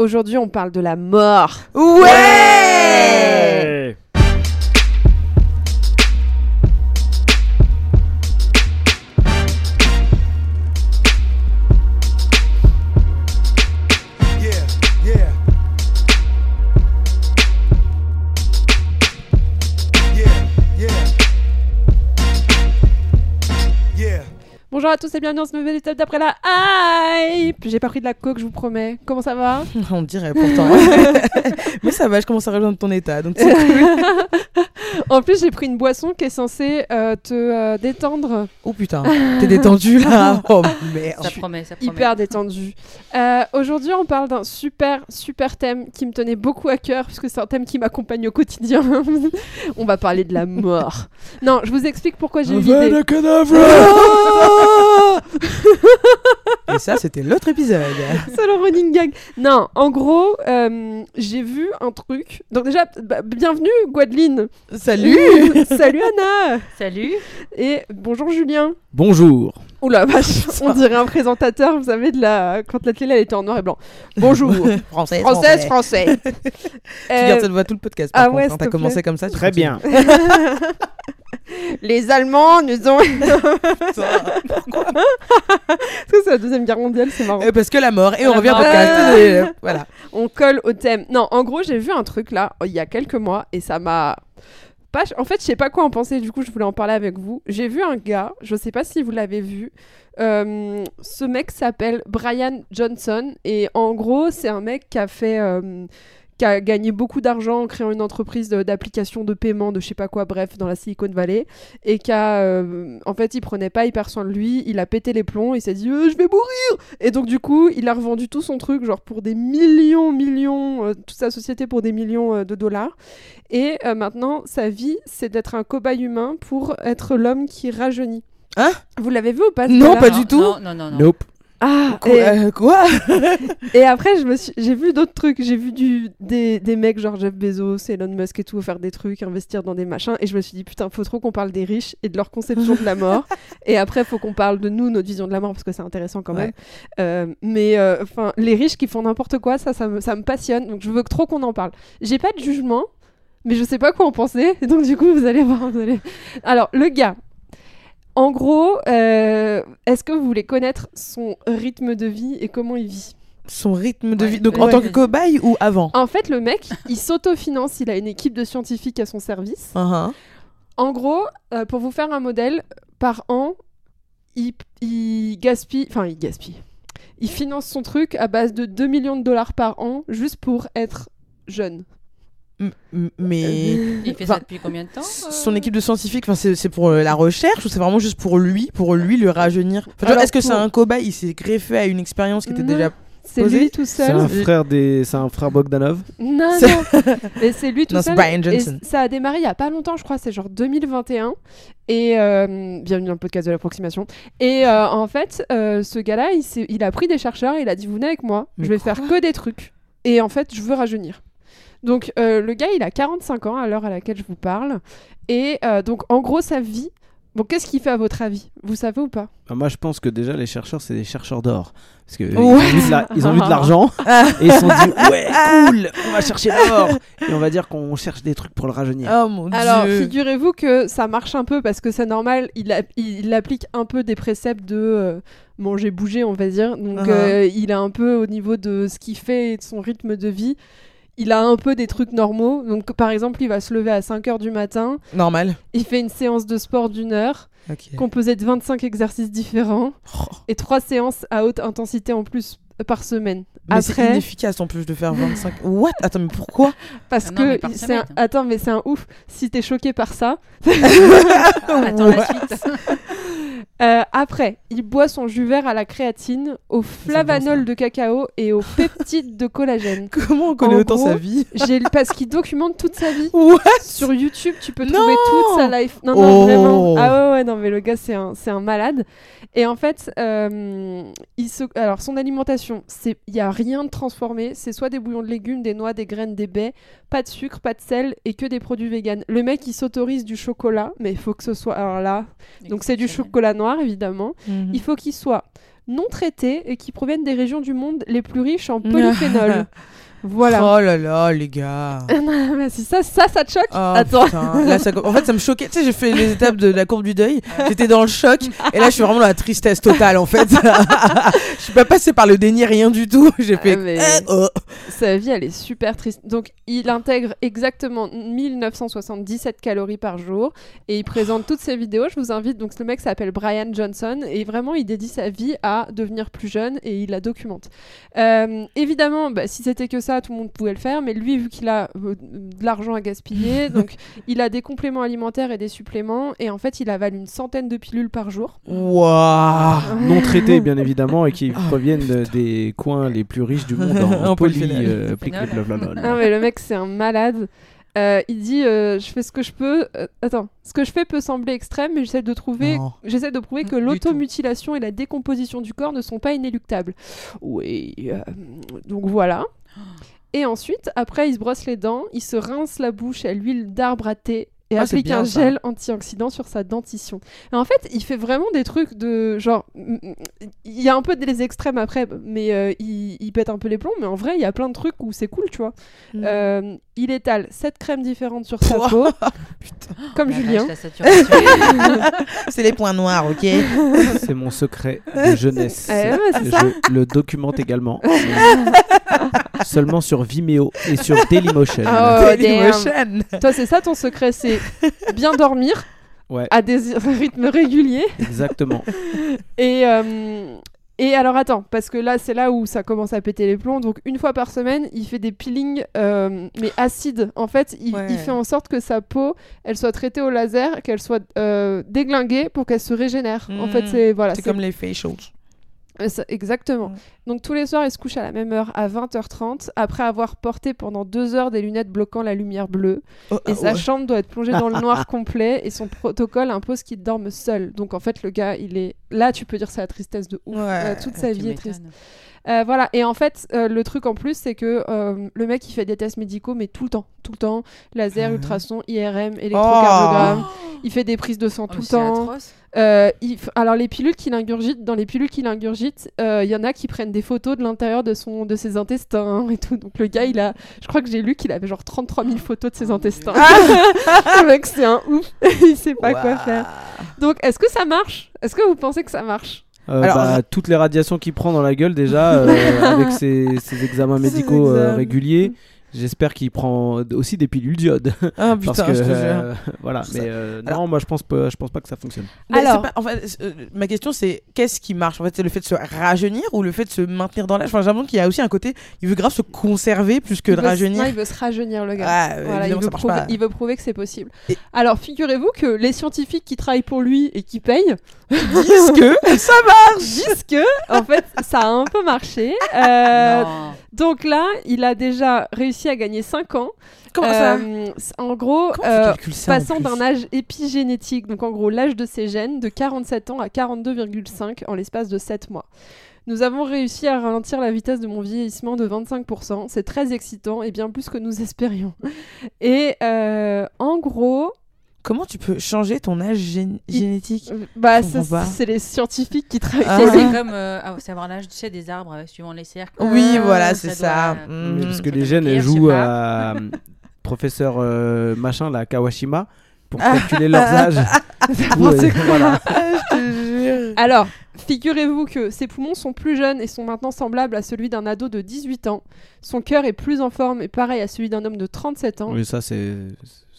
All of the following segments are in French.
Aujourd'hui, on parle de la mort. Ouais Bonjour à tous et bienvenue dans ce nouvel épisode d'après la hype. J'ai pas pris de la coke, je vous promets. Comment ça va On dirait pourtant. Mais ça va, je commence à rejoindre ton état. Donc c'est cool. En plus, j'ai pris une boisson qui est censée euh, te euh, détendre, Oh putain, t'es détendu là? Oh merde. Ça promet, ça promet. hyper détendu. Euh, Aujourd'hui, on parle d'un super, super thème qui me tenait beaucoup à cœur, puisque c'est un thème qui m'accompagne au quotidien. on va parler de la mort. Non, je vous explique pourquoi j'ai eu l'idée. Et ça, c'était l'autre épisode. C'est le running gag. Non, en gros, euh, j'ai vu un truc. Donc déjà, bah, bienvenue Gwadeline. Salut Salut Anna. Salut. Et bonjour Julien. Bonjour. Oula, vache, on dirait un présentateur, vous savez, de la... quand la télé elle était en noir et blanc. Bonjour. Française, Française, français. Tu Euh, gardes cette voix tout le podcast. Par ah contre, ouais, hein. T'as commencé comme ça. tu Très continues. bien. les Allemands nous ont. Parce que c'est la deuxième guerre mondiale, c'est marrant. Euh, Parce que la mort. Et on La revient au podcast. Ah. Et, euh, Voilà. on colle au thème. Non, en gros, j'ai vu un truc là, il y a quelques mois, et ça m'a. En fait, je sais pas quoi en penser, du coup, je voulais en parler avec vous. J'ai vu un gars, je sais pas si vous l'avez vu. euh, ce mec s'appelle Brian Johnson, et en gros, c'est un mec qui a fait. euh, qui a gagné beaucoup d'argent en créant une entreprise d'application de paiement de je sais pas quoi, bref, dans la Silicon Valley, et qui a, euh, en fait, il prenait pas hyper soin de lui, il a pété les plombs, il s'est dit Euh, je vais mourir, et donc du coup, il a revendu tout son truc, genre pour des millions, millions, euh, toute sa société pour des millions euh, de dollars, et euh, maintenant, sa vie, c'est d'être un cobaye humain pour être l'homme qui rajeunit. Hein? Vous l'avez vu ou pas Non, pas du tout. Non, non, non. non. Nope. Ah, Quoi, et, euh, quoi et après, je me suis, j'ai vu d'autres trucs. J'ai vu du, des, des mecs genre Jeff Bezos, Elon Musk et tout faire des trucs, investir dans des machins. Et je me suis dit, putain, faut trop qu'on parle des riches et de leur conception de la mort. Et après, faut qu'on parle de nous, notre vision de la mort, parce que c'est intéressant quand même. Euh, mais euh, enfin, les riches qui font n'importe quoi, ça, ça me, ça me passionne. Donc je veux que trop qu'on en parle. J'ai pas de jugement, mais je sais pas quoi en penser. Donc du coup, vous allez voir. vous allez- Alors, le gars. En gros, euh, est-ce que vous voulez connaître son rythme de vie et comment il vit? Son rythme de Ouais. vie. Donc en Ouais. tant que cobaye ou avant? En fait, le mec, il s'autofinance, il a une équipe de scientifiques à son service. Uhum. En gros, euh, pour vous faire un modèle, par an, il, il gaspille, enfin il gaspille, il finance son truc à base de 2 millions de dollars par an juste pour être jeune. Mais. Il fait ça depuis combien de temps euh Son équipe de scientifiques, enfin, c'est c'est pour euh, la recherche ou c'est vraiment juste pour lui, pour lui le rajeunir? Enfin, Est-ce que c'est un cobaye? Il s'est greffé à une expérience qui était Non. déjà. C'est lui tout C'est seul. un frère des, c'est un frère Bogdanov. Non, C'est- non. Mais c'est lui tout Non, c'est seul. Brian Et Johnson. ça a démarré il y a pas longtemps, je crois, c'est genre 2021. Et euh, bienvenue dans le podcast de l'approximation. Et euh, en fait, euh, ce gars-là, il, s'est- il a pris des chercheurs et il a dit Vous venez avec moi, Mais je vais faire que des trucs. Et en fait, je veux rajeunir. Donc, euh, le gars, il a 45 ans à l'heure à laquelle je vous parle. Et euh, donc, en gros, sa vie. Bon, qu'est-ce qu'il fait à votre avis? Vous savez ou pas? Bah, moi, je pense que déjà, les chercheurs, c'est des chercheurs d'or. Parce qu'ils Ouais. ont, vu de la- ils ont vu de l'argent et ils se sont dit Ouais, cool, on va chercher l'or. Et on va dire qu'on cherche des trucs pour le rajeunir. Oh mon Alors, dieu figurez-vous que ça marche un peu parce que c'est normal, il, a- il applique un peu des préceptes de euh, manger, bouger, on va dire. Donc, Uh-huh. euh, il a un peu au niveau de ce qu'il fait et de son rythme de vie. Il a un peu des trucs normaux. Donc, par exemple, il va se lever à 5 heures du matin. Normal. Il fait une séance de sport d'une heure, composée de 25 exercices différents Oh. et 3 séances à haute intensité en plus par semaine. Mais c'est Après, inefficace en plus de faire 25. What? Attends, mais pourquoi? Parce Ah non, que par c'est un... attends, mais c'est un ouf. Si t'es choqué par ça, Attends la suite. Euh, après, il boit son jus vert à la créatine, au flavanol de cacao et aux peptides de collagène. Comment on connaît En autant gros, sa vie? J'ai parce qu'il documente toute sa vie. What Sur YouTube, tu peux Non trouver toute sa life. Non, non, Oh. vraiment. Ah ouais, ouais, non, mais le gars, c'est un, c'est un malade. Et en fait, euh, il se... alors son alimentation, c'est il y a rien de transformé. C'est soit des bouillons de légumes, des noix, des graines, des baies, pas de sucre, pas de sel et que des produits véganes. Le mec, il s'autorise du chocolat, mais il faut que ce soit. Alors là, donc c'est du chocolat noir, évidemment. Mhm. Il faut qu'il soit non traités et qui proviennent des régions du monde les plus riches en polyphénol. voilà. Oh là là, les gars. Mais si ça, ça, ça te choque Oh, Attends. putain. Là, ça- en fait, ça me choquait. Tu sais, j'ai fait les étapes de la courbe du deuil. J'étais dans le choc. Et là, je suis vraiment dans la tristesse totale, en fait. je suis pas passée par le déni, rien du tout. J'ai fait. Ah, mais- eh, oh. Sa vie, elle est super triste. Donc, il intègre exactement 1977 calories par jour et il présente toutes ses vidéos. Je vous invite. Donc, le mec s'appelle Brian Johnson et vraiment, il dédie sa vie à devenir plus jeune et il la documente. Euh, évidemment, bah, si c'était que ça, tout le monde pouvait le faire, mais lui, vu qu'il a euh, de l'argent à gaspiller, donc il a des compléments alimentaires et des suppléments et en fait, il avale une centaine de pilules par jour. Waouh. non traités bien évidemment et qui proviennent de- des coins les plus riches du monde en, En poly, euh. Ah mais le mec c'est un malade. Euh, il dit euh, je fais ce que je peux. euh, attends, ce que je fais peut sembler extrême, mais j'essaie de trouver, j'essaie de prouver que Du tout. l'automutilation et la décomposition du corps ne sont pas inéluctables. Oui, euh, donc voilà. Et ensuite, après, il se brosse les dents, il se rince la bouche à l'huile d'arbre à thé et Ah, applique bien, un ça. gel antioxydant sur sa dentition. Et en fait, il fait vraiment des trucs de genre. mm, mm, Il y a un peu des extrêmes après, mais euh, il, il pète un peu les plombs. Mais en vrai, il y a plein de trucs où c'est cool, tu vois. Mm. Euh, il étale 7 crèmes différentes sur sa Pouah. peau, comme La Julien. C'est les points noirs, ok? C'est mon secret de jeunesse. Eh ouais, c'est ça. Je le documente également. Seulement sur Vimeo et sur Dailymotion. Oh, Dailymotion. Toi, c'est ça ton secret, c'est bien dormir Ouais, à des rythmes réguliers. exactement. Et, euh, et alors attends, parce que là c'est là où ça commence à péter les plombs. Donc une fois par semaine, il fait des peelings euh, mais acides. En fait, il, Ouais. il fait en sorte que sa peau, elle soit traitée au laser, qu'elle soit euh, déglinguée pour qu'elle se régénère. En fait, Mm. c'est voilà, c'est comme les facials. Euh, ça- exactement. Mm. Donc tous les soirs, il se couche à la même heure, à 20h30, après avoir porté pendant deux heures des lunettes bloquant la lumière bleue. Oh, Et ah, sa ouais. chambre doit être plongée dans le noir complet. Et son protocole impose qu'il dorme seul. Donc en fait, le gars, il est là. Tu peux dire c'est la tristesse de ouf. Ouais. Euh, toute sa vie est triste. Euh, voilà. Et en fait, euh, le truc en plus, c'est que euh, le mec, il fait des tests médicaux, mais tout le temps, tout le temps. Laser, Mhm. ultrason, IRM, électrocardiogramme. Oh. Il fait des prises de sang Oh, tout le c'est temps. atroce. Euh, il f- Alors les pilules qu'il ingurgite, dans les pilules qu'il ingurgite, euh, il y en a qui prennent des photos de l'intérieur de son, de ses intestins et tout. Donc le gars, il a, je crois que j'ai lu qu'il avait genre 33 000 photos de ses Oh, intestins. Le mec, c'est un ouf. il sait pas quoi faire. Donc est-ce que ça marche? Est-ce que vous pensez que ça marche? Euh, Alors, bah, toutes les radiations qu'il prend dans la gueule déjà, euh, avec ses, ses examens Ses médicaux euh, réguliers. J'espère qu'il prend aussi des pilules d'iode. Ah parce putain, que je te jure. euh, voilà, mais euh, Alors- non, moi je pense pas, je pense pas que ça fonctionne. Mais Alors- pas- en fait, euh, ma question c'est qu'est-ce qui marche? En fait, c'est le fait de se rajeunir ou le fait de se maintenir dans l'âge Enfin, j'ai l'impression qu'il y a aussi un côté, il veut grave se conserver plus que il de se- rajeunir. non, il veut se rajeunir le gars. Ah, Voilà, il, veut prouver, pas. il veut prouver que c'est possible. Et- Alors, figurez-vous que les scientifiques qui travaillent pour lui et qui payent disent que ça marche. disent que, en fait, ça a un peu marché. Euh, donc là, il a déjà réussi à gagner 5 ans. Comment ça Euh, En gros, euh, ça passant d'un âge épigénétique, donc en gros l'âge de ses gènes, de 47 ans à 42,5 en l'espace de 7 mois. Nous avons réussi à ralentir la vitesse de mon vieillissement de 25%. C'est très excitant et bien plus que nous espérions. Et euh, en gros, Comment tu peux changer ton âge gén- génétique? euh, bah, c'est les scientifiques qui travaillent. Ah. C'est comme euh, ah, savoir l'âge tu sais, des arbres euh, suivant les cercles. Oui, Ah, voilà, c'est ça. doit- Mm. Parce que les gènes elles jouent à euh, professeur euh, machin, la Kawashima, pour Ah. calculer leurs âges. Ouais, quoi. voilà. Je te jure. Alors, figurez-vous que ses poumons sont plus jeunes et sont maintenant semblables à celui d'un ado de 18 ans. Son cœur est plus en forme et pareil à celui d'un homme de 37 ans. Oui, ça c'est,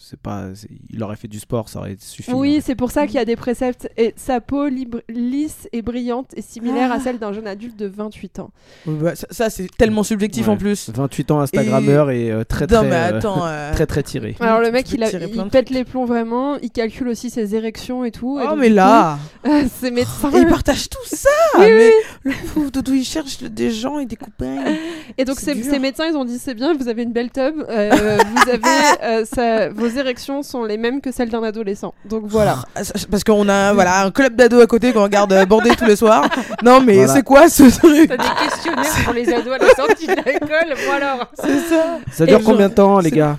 c'est pas, c'est- il aurait fait du sport, ça aurait suffi. Oui, hein. c'est pour ça qu'il y a des préceptes. Et sa peau libre- lisse et brillante est similaire Ah. à celle d'un jeune adulte de 28 ans. Bah, ça, ça, c'est tellement subjectif Ouais. en plus. 28 ans Instagrammeur et, euh, très très, non euh, attends. euh, très très tiré. Alors le mec, il, a- il pète trucs. les plombs vraiment. Il calcule aussi ses érections et tout. et Oh donc, mais là médecins. Et ils partagent tout ça Oui, mais le pauvre Doudou il cherche des gens et des copains Et donc C'est ces, médecins, ils ont dit c'est bien, vous avez une belle tub, euh, vous avez euh, ça- vos érections sont les mêmes que celles d'un adolescent. Donc voilà. Ah, Parce qu'on a voilà, un club d'ados à côté qu'on regarde euh, bander tous les soirs. Non mais Voilà. c'est quoi ce truc T'as des questionnaires pour les ados à la sortie de l'école, alors. C'est ça Ça dure Et combien de temps, les gars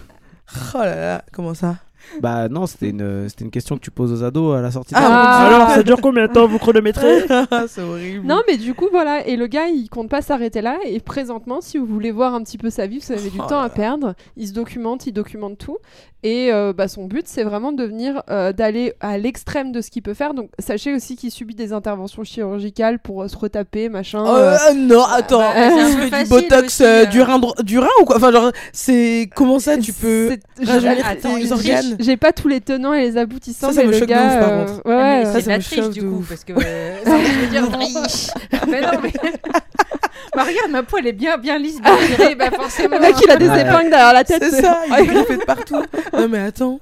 Oh là là, comment ça Bah non, c'était une, c'était une question que tu poses aux ados à la sortie. de Ah. Alors, ça dure combien de temps vous chronométrez c'est horrible. Non, mais du coup, voilà. Et le gars, il compte pas s'arrêter là. Et présentement, si vous voulez voir un petit peu sa vie, vous avez du Oh temps là à perdre. Il se documente, il documente tout. Et euh, bah, son but, c'est vraiment de venir, euh, d'aller à l'extrême de ce qu'il peut faire. Donc, sachez aussi qu'il subit des interventions chirurgicales pour euh, se retaper, machin. Oh, euh. euh, non, attends, bah, un que peu tu fais du botox aussi, du, rein, du rein ou quoi? Enfin, genre, c'est. Comment ça tu peux. C'est- rajeunir Attends, tes une organes? J'ai pas tous les tenants et les aboutissants. Ça, ça mais me le choque de gars, ouf, par euh, contre. ouais, Ah, mais ouais. ça c'est de la me triche du coup, ouf. parce que. euh, ça, je veux dire, mais non, mais. bah, regarde, ma peau, elle est bien, bien lisse, bien bah, forcément. Le mec, il a des Ouais. épingles derrière la tête. C'est ça, il griffé de partout. Non, mais attends.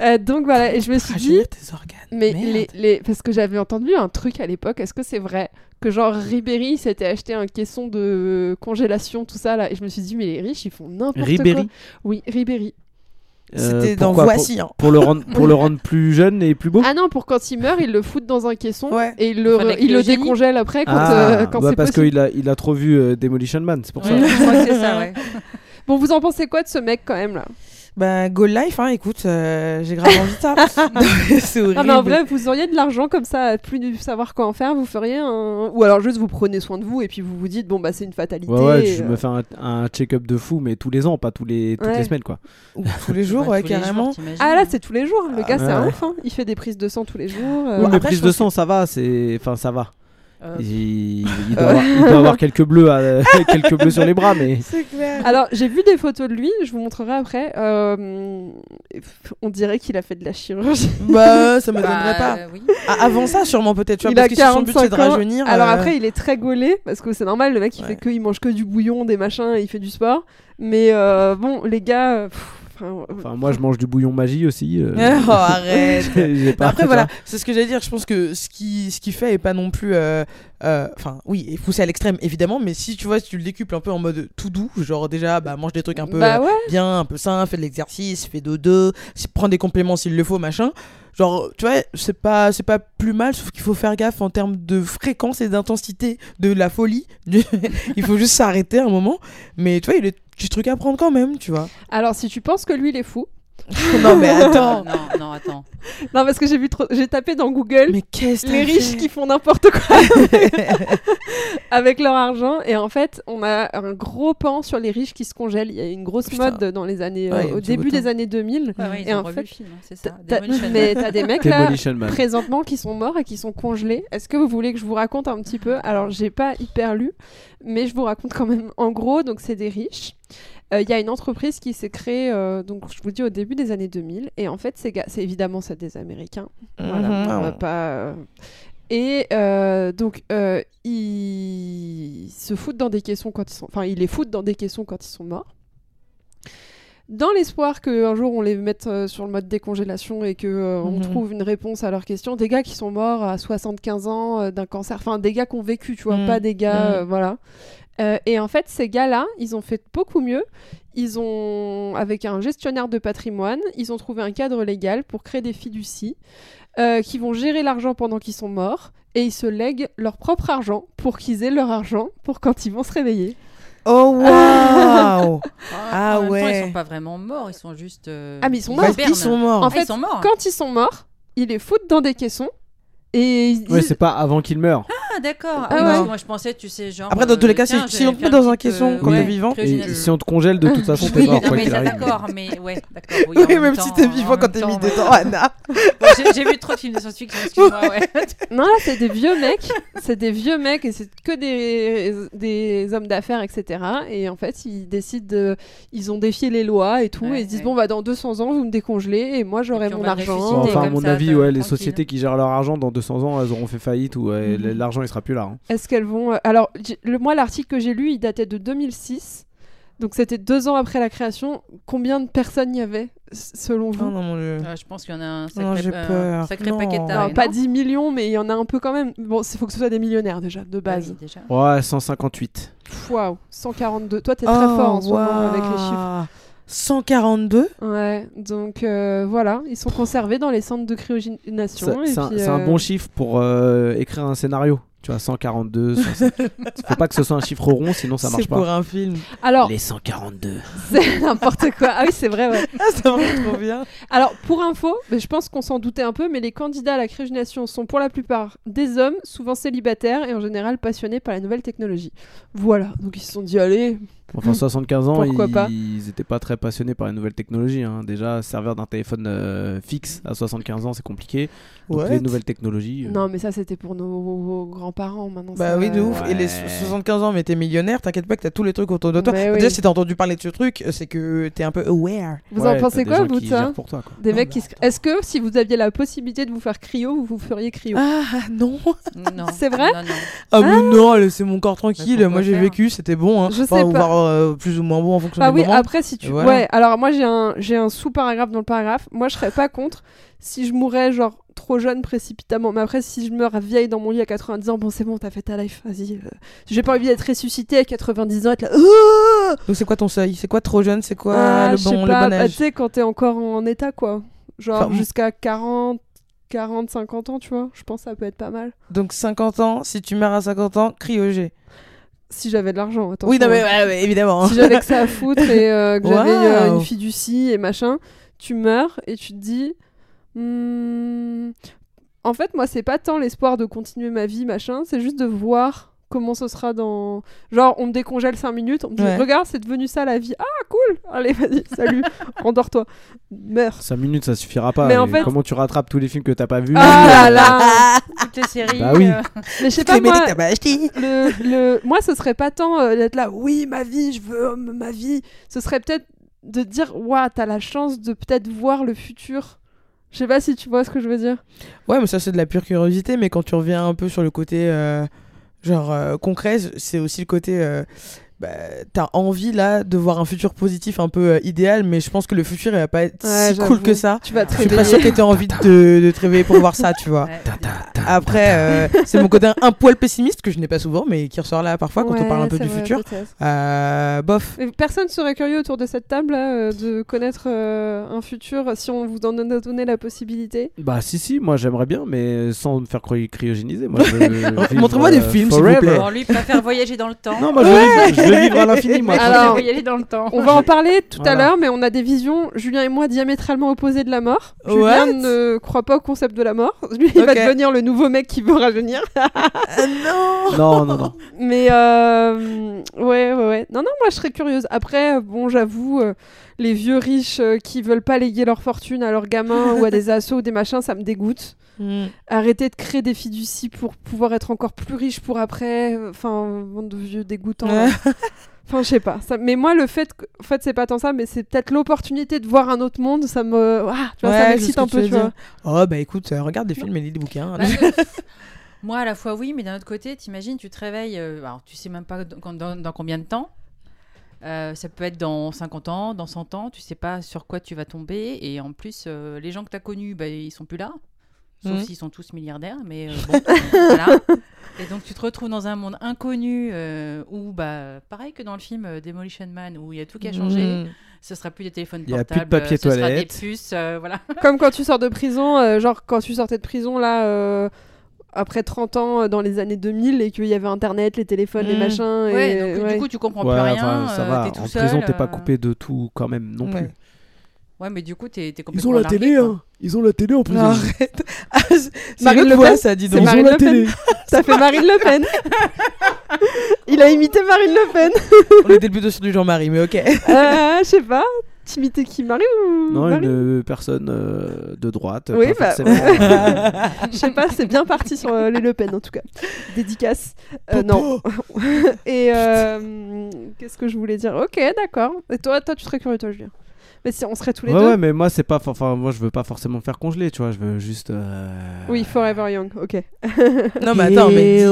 Euh, donc voilà, et je me suis dit, tes organes. mais Merde. les, les, parce que j'avais entendu un truc à l'époque, est-ce que c'est vrai que genre Ribéry s'était acheté un caisson de congélation, tout ça là, et je me suis dit, mais les riches, ils font n'importe quoi. Ribéry? Oui, Ribéry. C'était Euh, dans pourquoi Voici. hein. pour, le rendre, pour le rendre plus jeune et plus beau? Ah non, pour quand il meurt, ils le foutent dans un caisson Ouais. et ils le, Enfin, ils le décongèlent après quand, Ah, euh, quand bah c'est parce qu'il a, il a trop vu euh, Demolition Man, c'est pour ça. Ouais, je crois que c'est ça, ouais. Bon, vous en pensez quoi de ce mec quand même là? Bah, Go Life, hein, écoute, euh, j'ai grave envie de ça. Non, mais c'est horrible. Ah en vrai, vous auriez de l'argent comme ça, à plus de savoir quoi en faire, vous feriez un... Ou alors juste vous prenez soin de vous et puis vous vous dites, bon bah c'est une fatalité. Ouais, ouais, je euh, me fais un, un check-up de fou, mais tous les ans, pas tous les, toutes Ouais. les semaines, quoi. Ou tous les jours, Ouais, les carrément. jours. Ah là c'est tous les jours, le gars Ah, c'est un ouf, hein. il fait des prises de sang tous les jours. euh, Oui, mais après, prise je de sang, ça va, c'est, enfin, ça va. Euh, Il, il doit avoir, il doit avoir quelques bleus, à- quelques bleus sur les bras, mais C'est clair. Alors j'ai vu des photos de lui, je vous montrerai après. Euh, On dirait qu'il a fait de la chirurgie. Bah, ça bah, m'étonnerait pas. euh, oui. Ah, avant ça, sûrement, peut-être. Tu vois, il parce a que si son but, c'est 45 de ans. rajeunir. Alors euh, après il est très gaulé parce que c'est normal, le mec il Ouais. fait que, il mange que du bouillon, des machins, il fait du sport. Mais euh, bon les gars, pff, enfin, enfin, moi, je mange du bouillon magie aussi. euh, Oh, arrête. pas- après voilà, c'est ce que j'allais dire. Je pense que ce qui ce qui fait est pas non plus, euh, euh, enfin oui, est poussé à l'extrême évidemment, mais si tu vois, si tu le décuples un peu en mode tout doux, genre déjà, bah mange des trucs un peu bah euh, ouais. bien, un peu sain, fais de l'exercice, fais dodo, si- prends des compléments s'il le faut, machin. Genre, tu vois, c'est pas c'est pas plus mal, sauf qu'il faut faire gaffe en termes de fréquence et d'intensité de la folie. il faut juste s'arrêter un moment, mais tu vois, il y a des petits trucs à prendre quand même, tu vois. Alors si tu penses que lui il est fou, non mais attends, Non, non, attends. non parce que j'ai vu trop, j'ai tapé dans Google. mais qu'est-ce que les riches qui font n'importe quoi avec leur argent et en fait on a un gros pan sur les riches qui se congèlent il y a une grosse Putain. mode dans les années Ouais, euh, au début des années 2000 Ouais, ouais, ils Et ont en revu fait, le film, hein, ça. Man. mais t'as des mecs là Man. présentement qui sont morts et qui sont congelés est-ce que vous voulez que je vous raconte un petit peu? Alors j'ai pas hyper lu mais je vous raconte quand même en gros donc c'est des riches Euh, il y a une entreprise qui s'est créée, euh, donc je vous dis au début des années 2000, et en fait, ces gars, c'est évidemment ça des Américains. Voilà, Mhm. on va pas. euh, Et euh, donc, euh, ils se foutent dans des caissons quand ils sont. Enfin, ils les foutent dans des caissons quand ils sont morts. Dans l'espoir qu'un jour on les mette euh, sur le mode décongélation et que euh, on Mhm. trouve une réponse à leurs questions. Des gars qui sont morts à 75 ans d'un cancer, enfin des gars qui ont vécu, tu vois, Mhm. pas des gars, voilà. Euh, et en fait, ces gars-là, ils ont fait beaucoup mieux. Ils ont, avec un gestionnaire de patrimoine, ils ont trouvé un cadre légal pour créer des fiducies euh, qui vont gérer l'argent pendant qu'ils sont morts et ils se lèguent leur propre argent pour qu'ils aient leur argent pour quand ils vont se réveiller. Oh waouh Ah en même temps, ouais. ils sont pas vraiment morts, ils sont juste. euh, Ah, mais ils sont ils morts. Qu'ils hibernent. sont morts. En Ah, fait, ils sont morts. Quand ils sont morts, ils les foutent dans des caissons et ils Ouais, disent- c'est pas avant qu'il meure. Ah, d'accord. Ah Ah, ouais. Moi, je pensais, tu sais, genre. Après, dans tous les cas, tiens, si- on te met dans un caisson euh, quand ouais, t'es vivant, Et si on te congèle, de toute façon, t'es Oui, mort, non, mais d'accord, mais ouais, d'accord. Oui, même temps, si t'es vivant quand t'es mis ouais. dedans, Anna. Bon, j'ai- vu trop de films de science-fiction, excuse-moi, ouais. Non, là, c'est des vieux mecs. c'est des vieux mecs et c'est que des, des hommes d'affaires, etc. Et en fait, ils décident de. Ils ont défié les lois et tout. Ouais, et ils se disent ouais. bon, bah, dans 200 ans, vous me décongelez et moi, j'aurai mon argent. enfin, à mon ça, avis, ouais, les tranquille. sociétés qui gèrent leur argent, dans 200 ans, elles auront fait faillite ou Mhm. l'argent, il sera plus là. hein. Est-ce qu'elles vont. euh, Alors, le, moi, l'article que j'ai lu, il datait de 2006. Donc, c'était deux ans après la création. Combien de personnes il y avait, selon vous? Oh non, mon dieu. Euh, je pense qu'il y en a un Non, sacré, j'ai euh, peur. sacré Non. paquet de Non, Pas non 10 millions, mais il y en a un peu quand même. Bon, il faut que ce soit des millionnaires déjà, de Bah base. oui, déjà. Ouais, 158. Waouh, 142. Toi, t'es très fort en ce moment avec les chiffres. 142 Ouais, donc euh, voilà, ils sont conservés dans les centres de cryogénation. C'est un, un euh, bon chiffre pour euh, écrire un scénario. Tu vois, 142. 105. Faut pas que ce soit un chiffre rond, sinon ça marche C'est pour pas. un film. Alors, Les 142. c'est n'importe quoi. Ah oui, c'est vrai, ouais. Ah, ça marche trop bien. Alors, pour info, mais je pense qu'on s'en doutait un peu, mais les candidats à la cryogenation sont pour la plupart des hommes, souvent célibataires et en général passionnés par la nouvelle technologie. Voilà, donc ils se sont dit, allez, Enfin, 75 ans, ils, pas ils étaient pas très passionnés par les nouvelles technologies. hein. Déjà, servir d'un téléphone euh, fixe à 75 ans, c'est compliqué. Donc, les nouvelles technologies. euh, non, mais ça c'était pour nos grands-parents maintenant. Bah oui, de ouf. Et les Ouais. 75 ans, mais t'es millionnaire, t'inquiète pas que t'as tous les trucs autour de toi. Mais oui. Déjà, si t'as entendu parler de ce truc, c'est que t'es un peu aware. Vous ouais, en pensez quoi, vous, ça pour toi, quoi. Des Non, mecs qui. Est-ce que si vous aviez la possibilité de vous faire cryo, vous vous feriez cryo? Ah non Non. C'est vrai? Non, non. Ah mais non, laissez mon corps tranquille. Moi j'ai vécu, c'était bon. Hein. Je sais pas. Euh, plus ou moins bon en fonction Ah des oui, moments. après si tu... Voilà. Ouais, alors moi j'ai un, j'ai un sous-paragraphe dans le paragraphe. Moi je serais pas contre si je mourais genre trop jeune précipitamment. Mais après si je meurs vieille dans mon lit à 90 ans, bon c'est bon, t'as fait ta life, vas-y. euh. J'ai pas envie d'être ressuscité à 90 ans, être là... Donc c'est quoi ton seuil? C'est quoi trop jeune? C'est quoi Ah, le, bon, le pas, bon bah, âge? tu sais quand t'es encore en état quoi. Genre Enfin, jusqu'à 40... 40, 50 ans, tu vois, je pense que ça peut être pas mal. Donc 50 ans, si tu meurs à 50 ans, cryogé. Si j'avais de l'argent, attention. Oui, non mais ouais, ouais, évidemment. si j'avais que ça à foutre et euh, que j'avais euh, une fiducie et machin, tu meurs et tu te dis. hmm, En fait, moi, c'est pas tant l'espoir de continuer ma vie, machin, c'est juste de voir comment ce sera dans. Genre, on me décongèle 5 minutes, on me dit Ouais. Regarde, c'est devenu ça la vie. Ah, cool Allez, vas-y, salut, endors-toi. Meurs. 5 minutes, ça suffira pas. Mais en fait- Comment tu rattrapes tous les films que t'as pas vus? Ah là là Toutes les séries. Bah oui. euh, Mais je sais pas, moi, pas acheté. le, le... moi, ce serait pas tant euh, d'être là, oui, ma vie, je veux euh, ma vie. Ce serait peut-être de dire, waouh, t'as la chance de peut-être voir le futur. Je sais pas si tu vois ce que je veux dire. Ouais, mais ça c'est de la pure curiosité. Mais quand tu reviens un peu sur le côté euh, genre euh, concret, c'est aussi le côté. Bah, t'as envie là de voir un futur positif un peu euh, idéal, mais je pense que le futur il va pas être Ouais, si cool que ça. Tu vas te Je suis pas sûr réveiller. que t'aies envie de te, de te réveiller pour voir ça, tu vois. ouais. Après, euh, c'est mon côté un poil pessimiste que je n'ai pas souvent, mais qui ressort là parfois quand on parle un peu du vrai, futur. Euh, bof. Personne serait curieux autour de cette table là, de connaître euh, un futur si on vous en donnait donnait la possibilité. Bah si si, moi j'aimerais bien, mais sans me faire cry- cryogéniser. Moi, je veux vivre, Montrez-moi des films, s'il vous plaît. Bon, lui préfère voyager dans le temps. Non, moi je veux, vivre, je veux vivre à l'infini. Moi. Alors- voyager dans le temps. On va en parler tout à l'heure, mais on a des visions, Julien et moi, diamétralement opposées de la mort. What Julien ne croit pas au concept de la mort. Lui, il va devenir le nouveau mec qui veut rajeunir. Ah non Non non non. Mais euh, ouais, ouais, ouais. Non, non, moi je serais curieuse. Après, euh, bon, j'avoue, euh, les vieux riches euh, qui veulent pas léguer leur fortune à leurs gamins ou à des assos ou des machins, ça me dégoûte. Hmm. Arrêtez de créer des fiducies pour pouvoir être encore plus riche pour après. Enfin, bande de vieux dégoûtants. Enfin, je sais pas. Ça... Mais moi, le fait, que... en fait, c'est pas tant ça, mais c'est peut-être l'opportunité de voir un autre monde. Ça me, ah, tu vois, ça Ouais, sais m'excite un peu, tu vois. Oh bah écoute, euh, regarde des films et lis des bouquins. Bah, Moi, à la fois, oui, mais d'un autre côté, t'imagines, tu te réveilles, euh, alors tu sais même pas dans, dans- dans combien de temps. Euh, ça peut être dans 50 ans, dans 100 ans, tu sais pas sur quoi tu vas tomber. Et en plus, euh, les gens que tu as connus, bah, ils sont plus là. Sauf s'ils sont tous milliardaires, mais euh, bon, voilà. Et donc tu te retrouves dans un monde inconnu euh, où, bah, pareil que dans le film euh, Demolition Man, où il y a tout qui a changé. Hmm. Ce sera plus des téléphones Il y a portables, plus de papier euh, ce sera des toilette. puces, euh, voilà. Comme quand tu sors de prison, euh, genre quand tu sortais de prison là, euh, après 30 ans euh, dans les années 2000 et qu'il y avait internet, les téléphones, les Mm. machins. Et, Ouais, donc ouais. du coup tu comprends Ouais, plus rien. enfin, ça euh, va. t'es tout En seul, prison, t'es pas euh, coupé de tout quand même non Ouais. plus. Ouais, mais du coup t'es t'es Ils complètement ont la largué, télé, quoi. hein. Ils ont la télé en prison. Non, arrête. Ah, Marine Le Pen ça, dis donc. Marine Le Pen. Ça fait Marine Le Pen. Il a imité Marine Le Pen. On était plutôt sur du Jean-Marie, mais ok. Euh, je sais pas. T'imitais qui Marie ou Non, Marie une euh, personne euh, de droite. Oui, pas bah, Je sais pas, c'est bien parti sur euh, les Le Pen en tout cas. Dédicace. Euh, non. Et euh, qu'est-ce que je voulais dire? Ok, d'accord. Et toi, toi, tu serais curieux, toi, Julien? Mais si on serait tous les Ouais, deux. ouais, mais moi, c'est pas. Enfin, moi, je veux pas forcément me faire congeler, tu vois. Je veux juste. euh, Oui, Forever Young. Ok. Non, mais attends, mais dis- tu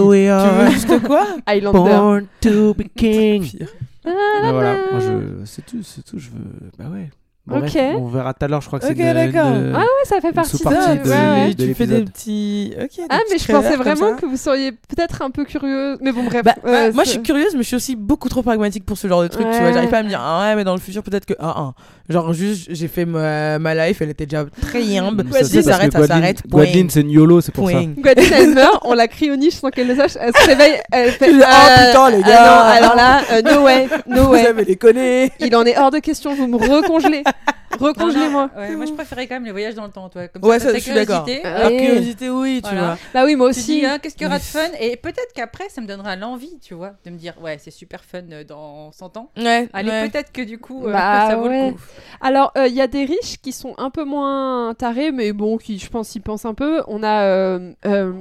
veux juste quoi Highlander. born to be king. Pire. Mais voilà, moi, je. C'est tout, c'est tout. Je veux. Bah ouais. Bref, Ok. on verra tout à l'heure, je crois que Ok, c'est d'accord. Ah ouais, ça fait partie ça. de- ouais, ouais. de tu fais des petits. Ok. des Ah, mais je pensais vraiment que vous seriez peut-être un peu curieux. Mais bon, bref. Bah, euh, moi, je suis curieuse, mais je suis aussi beaucoup trop pragmatique pour ce genre de truc. Tu vois, j'arrive pas à me dire, ah ouais, mais dans le futur, peut-être que. Ah, ah. Genre, juste, j'ai fait ma, ma life, elle était déjà très. Ça, Si c'est ça s'arrête, ça s'arrête. Gwendoline, c'est une YOLO, c'est pour ça. Gwendoline, elle meurt, on la crie au niche sans qu'elle le sache. Elle se réveille, elle fait. Oh, putain, les ah gars. non, alors là, euh, no way, no Vous way. avez les connais. Il en est hors de question, vous me recongelez. Recongelez-moi. ouais, moi, je préférais quand même les voyages dans le temps, toi. Comme Ouais, ça, ça, ta je suis d'accord. curiosité, Ah oui. curiosité, oui, tu Voilà. vois. Bah oui, moi aussi. hein, qu'est-ce qu'il y aura de fun Et peut-être qu'après, ça me donnera l'envie, tu vois, de me dire, ouais, c'est super fun euh, dans 100 ans. Ouais. Allez, ouais. peut-être que du coup, euh, Bah ça vaut ouais. le coup. Alors, il y a des riches qui sont un peu moins tarés, mais bon, qui, je pense, y pensent un peu. On a euh, euh,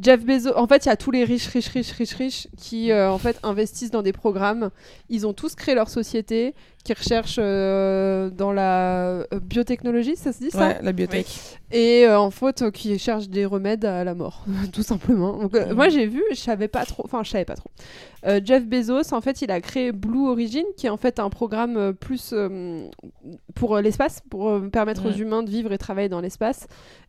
Jeff Bezos. En fait, il y a tous les riches, riches, riches, riches, riches qui, euh, en fait, investissent dans des programmes. Ils ont tous créé leur société, qui recherchent euh, dans la euh, biotechnologie, ça se dit ça? Ouais, la biotech. Et euh, en fait, euh, qui cherchent des remèdes à la mort, tout simplement. Donc. Moi, j'ai vu, je savais pas trop, enfin, je savais pas trop. Euh, Jeff Bezos, en fait, il a créé Blue Origin, qui est en fait un programme euh, plus euh, pour l'espace, pour permettre aux humains de vivre et travailler dans l'espace.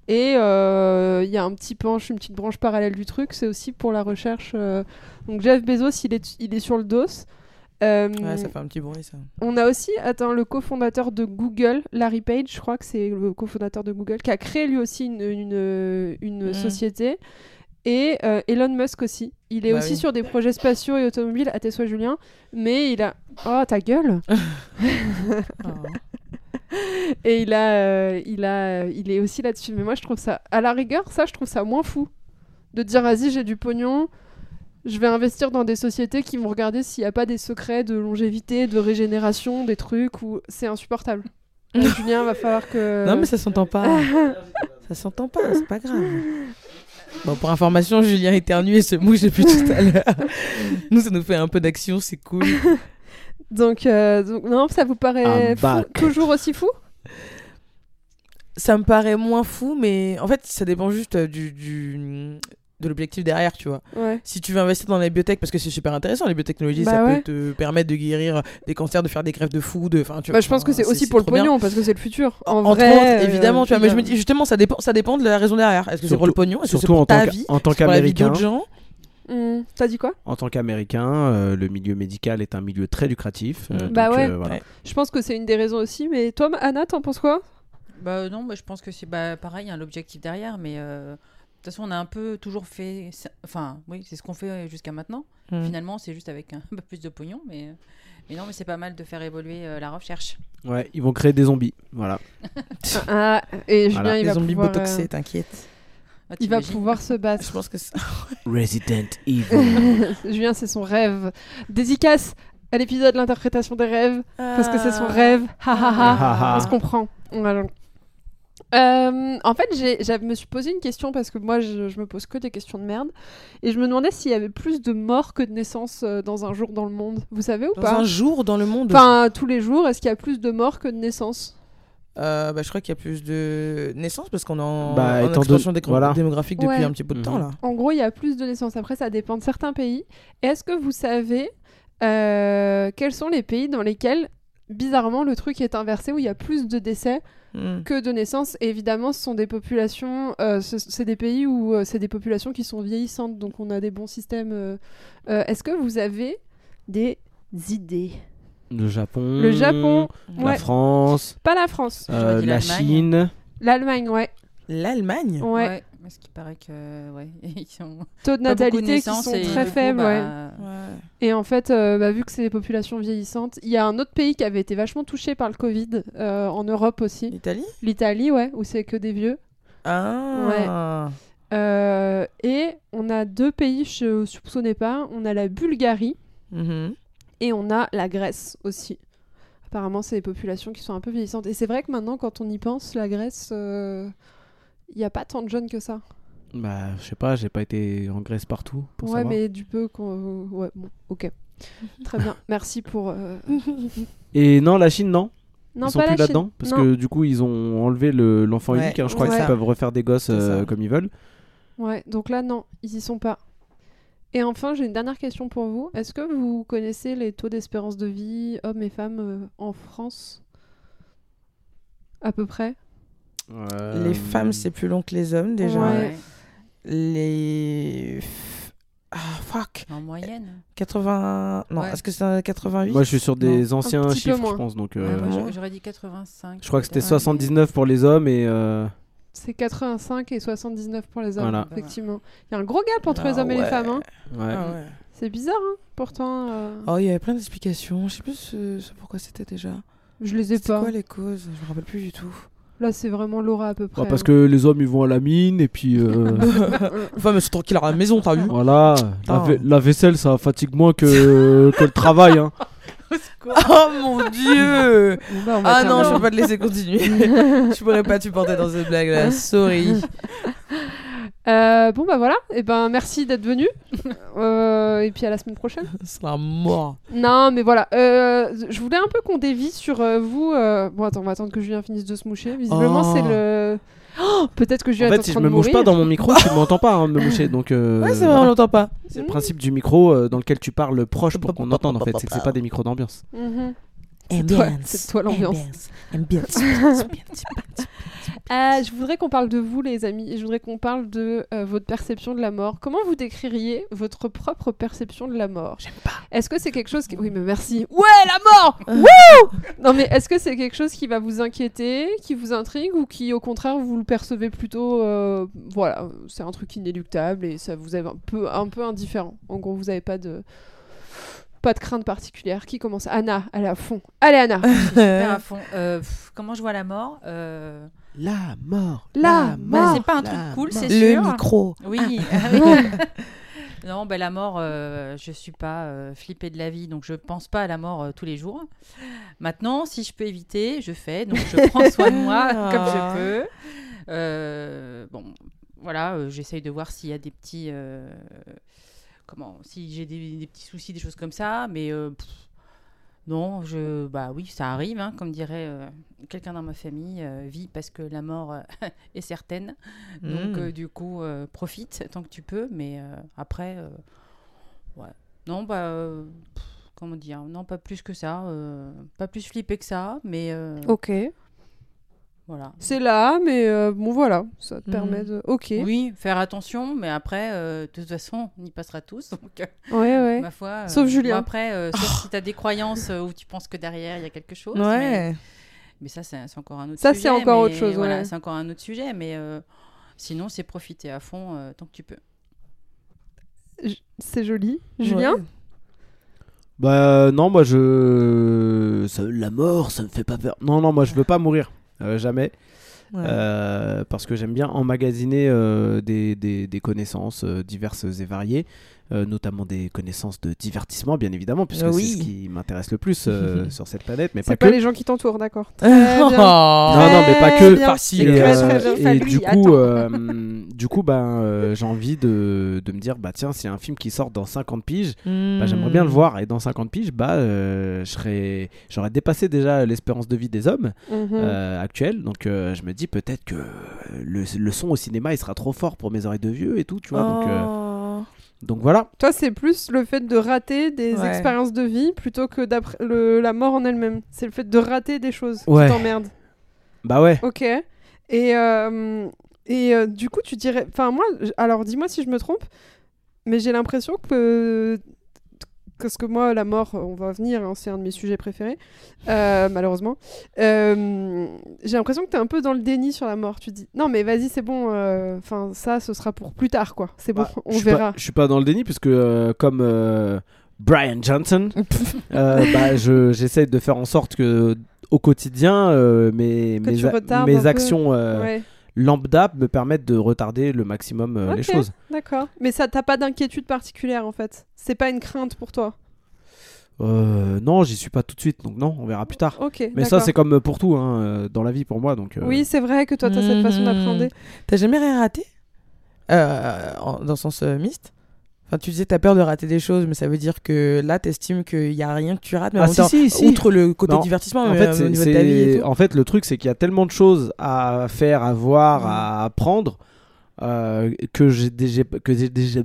Et il y a un petit penche, une petite branche parallèle du truc, c'est aussi pour la recherche. Donc Jeff Bezos, il est, il est sur le dos. Euh, Ouais, ça fait un petit bruit, ça. on a aussi, attends, le cofondateur de Google, Larry Page, je crois que c'est le cofondateur de Google, qui a créé lui aussi une, une, une Mhm. société. Et euh, Elon Musk aussi. Il est Bah aussi oui. sur des projets spatiaux et automobiles, à tes souhaits, Julien. Mais il a. Oh, ta gueule Et il a, euh, il a, il est aussi là-dessus. Mais moi, je trouve ça, à la rigueur, ça, je trouve ça moins fou de dire vas-y, j'ai du pognon, je vais investir dans des sociétés qui vont regarder s'il n'y a pas des secrets de longévité, de régénération, des trucs où c'est insupportable. Euh, Julien, va falloir que. Non, mais ça s'entend pas. ça s'entend pas, c'est pas grave. Bon, pour information, Julien éternue et se mouche depuis tout à l'heure. nous, ça nous fait un peu d'action, c'est cool. Donc, euh, donc, non, ça vous paraît fou- toujours aussi fou? Ça me paraît moins fou, mais en fait, ça dépend juste du, du- de l'objectif derrière, tu vois. Ouais. Si tu veux investir dans la biotech, parce que c'est super intéressant, les biotechnologies, Bah ça ouais. peut te permettre de guérir des cancers, de faire des greffes de fou, de. Enfin, tu Bah, vois, je pense que c'est aussi pour le bien. pognon, parce que c'est le futur. En Entre vrai, autres, euh, évidemment, tu vois. Mais je me dis, justement, ça dépend, ça dépend de la raison derrière. Est-ce que c'est pour le pognon? Est-ce que c'est Surtout pour en tant ta vie en tant qu'américain. Hmm, T'as dit quoi? En tant qu'américain, euh, le milieu médical est un milieu très lucratif. euh, Bah donc, ouais. euh, voilà. Ouais. Je pense que c'est une des raisons aussi. Mais toi, Anna, t'en penses quoi? Bah non, bah, je pense que c'est bah, pareil, hein, l'objectif derrière, mais euh, toute façon, on a un peu toujours fait. Enfin, oui, c'est ce qu'on fait jusqu'à maintenant. Hmm. Finalement, c'est juste avec un peu plus de pognon, mais, euh, mais non, mais c'est pas mal de faire évoluer euh, la recherche. Ouais, ils vont créer des zombies. Voilà. Ah, Et Julien, Voilà. il Les va zombies pouvoir, euh, botoxés, t'inquiète. Ah, il va pouvoir se battre. Je pense que c'est- Resident Evil. Julien, c'est son rêve. Dédicace à l'épisode L'interprétation des rêves, parce que c'est son Ah. rêve. Ha ha ha. On se comprend. Voilà. Euh, en fait, j'ai- je me suis posé une question parce que moi, je, je me pose que des questions de merde. Et je me demandais s'il y avait plus de morts que de naissances euh, dans un jour dans le monde. Vous savez ou Dans pas un jour dans le monde. Enfin, tous les jours, est-ce qu'il y a plus de morts que de naissances Euh, bah, je crois qu'il y a plus de naissances parce qu'on est en, Bah, en étant expansion voilà. démographique depuis Ouais. un petit peu de temps là. En gros, il y a plus de naissances. Après, ça dépend de certains pays. Est-ce que vous savez euh, quels sont les pays dans lesquels, bizarrement, le truc est inversé, où il y a plus de décès Hmm. que de naissances Et évidemment, ce sont des populations, euh, ce- c'est des pays où euh, c'est des populations qui sont vieillissantes, donc on a des bons systèmes. euh. Euh, Est-ce que vous avez des idées? Le Japon. Le Japon, La ouais. France. Pas la France. euh, la. Chine. L'Allemagne, ouais. L'Allemagne Ouais. parce qu'il paraît que ouais, ils sont Taux de natalité qui sont très faibles, ouais. bah, Ouais. Et en fait, euh, bah, vu que c'est des populations vieillissantes, il y a un autre pays qui avait été vachement touché par le Covid, euh, en Europe aussi. L'Italie? L'Italie, ouais, où c'est que des vieux. Ah Euh, et on a deux pays, je soupçonnais pas. On a la Bulgarie Mhm. et on a la Grèce aussi. Apparemment, c'est des populations qui sont un peu vieillissantes. Et c'est vrai que maintenant, quand on y pense, la Grèce, il n'y a pas tant de jeunes que ça. Bah, je sais pas, j'ai pas été en Grèce partout. Pour ouais, savoir. mais du peu qu'on. Ouais, bon, ok. Très bien. Merci pour. euh, Et non, la Chine, non? Non, ils sont pas plus la là-dedans Chine. parce Non. que du coup ils ont enlevé le- l'enfant Ouais, unique. hein. Je crois ouais. qu'ils peuvent refaire des gosses C'est euh, ça. comme ils veulent. Ouais, donc là, non, ils y sont pas. Et enfin, j'ai une dernière question pour vous. Est-ce que vous connaissez les taux d'espérance de vie, hommes et femmes, euh, en France? À peu près? Euh, Les femmes, c'est plus long que les hommes déjà. Ouais. Les. Ah, fuck. En moyenne. 80. Non, Ouais. est-ce que c'est un 88 Moi, je suis sur des Non, anciens chiffres, je pense. Donc, Ouais, euh, moi, j'aurais- J'aurais dit 85. je crois que c'était Ouais. 79 pour les hommes et. euh, C'est 85 et 79 pour les hommes, Voilà. effectivement. Il y a un gros gap entre les Ah hommes et les femmes. hein. ouais. Ah ouais. C'est bizarre, hein pourtant. euh, Oh, il y avait plein d'explications. Je sais plus ce, pourquoi c'était déjà. Je les ai C'était pas. quoi les causes? Je me rappelle plus du tout. Là, c'est vraiment Laura à peu près. Ouais, parce hein. que les hommes, ils vont à la mine et puis. euh, Enfin, mais c'est tranquille à la maison, t'as vu voilà. Ah. la vaisselle, ça fatigue moins que, que le travail. Hein. Oh mon dieu bah, Ah non, je peux pas te laisser continuer. je pourrais pas supporter dans cette blague là. Sorry. Euh, bon, bah voilà. Et ben, merci d'être venu. Euh, et puis à la semaine prochaine. C'est la mort. Non, mais voilà. euh, je voulais un peu qu'on dévie sur euh, vous. euh, Bon, attends, on va attendre que Julien finisse de se moucher. Visiblement, Oh. c'est le. Oh, Peut-être que Julien En est fait, en si je me mouche pas dans mon micro, tu m'entends pas hein, me moucher. Donc, euh, Ouais, c'est vrai, on l'entend pas. C'est le principe du micro euh, dans lequel tu parles proche pour qu'on entende. En fait, c'est que c'est pas des micros d'ambiance. Mhm. C'est toi, c'est toi l'ambiance. Ambiance. Euh, je voudrais qu'on parle de vous, les amis, et je voudrais qu'on parle de euh, votre perception de la mort. Comment vous décririez votre propre perception de la mort? J'aime pas. Est-ce que c'est quelque chose qui... Oui, mais merci. Ouais, la mort Wouh Non, mais est-ce que c'est quelque chose qui va vous inquiéter, qui vous intrigue, ou qui, au contraire, vous le percevez plutôt... euh, Voilà, c'est un truc inéluctable et ça vous est un peu, un peu indifférent. En gros, vous n'avez pas de... Pas de crainte particulière. Qui commence Anna, elle est à fond. Allez, Anna Super à fond. Euh, pff, comment je vois la mort Euh, La mort. La mort. C'est pas un truc cool, c'est Le sûr. micro. Oui. non, ben la mort, euh, je suis pas euh, flippée de la vie, donc je pense pas à la mort euh, tous les jours. Maintenant, si je peux éviter, je fais. Donc je prends soin de moi comme Ah. je peux. Euh, bon, voilà, euh, j'essaye de voir s'il y a des petits, euh, comment, si j'ai des, des petits soucis, des choses comme ça, mais. euh, pff, non, je, bah oui, ça arrive, hein, comme dirait euh, quelqu'un dans ma famille, euh, vit parce que la mort euh, est certaine. Donc, Mm. euh, du coup, profite tant que tu peux. Mais après, ouais. Non, bah, pff, comment dire Non, pas plus que ça. pas plus flippé que ça. Mais Ok. Voilà. C'est là, mais euh, bon, voilà. Ça te Mhm. permet de... Ok. Oui, faire attention. Mais après, euh, de toute façon, on y passera tous. Donc, euh, Ouais, ouais. ma foi. euh, Sauf Julien. après, euh, sauf si tu as des croyances euh, où tu penses que derrière, il y a quelque chose. Mais, Ouais. mais ça, c'est encore un autre Ça, sujet. c'est encore mais autre chose, Voilà, ouais. c'est encore un autre sujet. Mais euh, sinon, c'est profiter à fond euh, tant que tu peux. C'est joli. Julien? Ouais. Bah non, moi je. ça- la mort, ça me fait pas peur. Non, non, moi je veux pas mourir. Euh, jamais. Ouais. Euh, parce que j'aime bien emmagasiner euh, des, des- des connaissances euh, diverses et variées, euh, notamment des connaissances de divertissement, bien évidemment, puisque Oui. c'est ce qui m'intéresse le plus euh, sur cette planète, mais pas C'est que. pas les gens qui t'entourent, d'accord. Non, non, mais pas que. Facile. Et, euh, et du coup, euh, du coup, ben, euh, j'ai envie de, de me dire, bah tiens, s'il y a un film qui sort dans 50 piges, bah, j'aimerais bien le Hmm. voir. Et dans 50 piges, bah, euh, je serais, j'aurais dépassé déjà l'espérance de vie des hommes Mhm. euh, actuels. Donc, euh, je me dis peut-être que le, le son au cinéma, il sera trop fort pour mes oreilles de vieux et tout, tu vois. Donc, euh, Oh. donc voilà. Toi, c'est plus le fait de rater des Ouais. expériences de vie plutôt que d'après le- la mort en elle-même. C'est le fait de rater des choses Ouais. qui t'emmerdent. Bah ouais. Ok. Et, euh, et euh, du coup, tu dirais. Enfin, moi, alors dis-moi si je me trompe, mais j'ai l'impression que. Parce que moi, la mort, on va venir, hein, c'est un de mes sujets préférés, euh, malheureusement. Euh, j'ai l'impression que tu es un peu dans le déni sur la mort. Tu dis, non, mais vas-y, c'est bon, euh, ça, ce sera pour plus tard, quoi. C'est bon, Bah, on verra. Je suis pas dans le déni puisque comme Brian Johnson, bah, je- j'essaie de faire en sorte que au quotidien, mes, mes, mes actions Ouais, lambda me permettent de retarder le maximum euh, les choses. d'accord. Mais ça, t'as pas d'inquiétude particulière, en fait. C'est pas une crainte pour toi. Euh, non, j'y suis pas tout de suite, donc non, on verra plus tard. Ok. Mais ça, c'est comme pour tout hein, euh, dans la vie pour moi. Donc, euh, Oui, c'est vrai que toi, t'as cette façon Mhm. d'appréhender. T'as jamais rien raté Euh, en- Dans le sens euh, mixte? Enfin, tu disais t'as peur de rater des choses, mais ça veut dire que là, t'estimes qu'il y a rien que tu rates. Mais en Ah, même si, temps, si, si. outre le côté Non, divertissement, En mais, fait, euh, au c'est- niveau de ta vie et c'est- tout. en fait, le truc, c'est qu'il y a tellement de choses à faire, à voir, Mhm. à apprendre euh, que j'ai déjà que j'ai déjà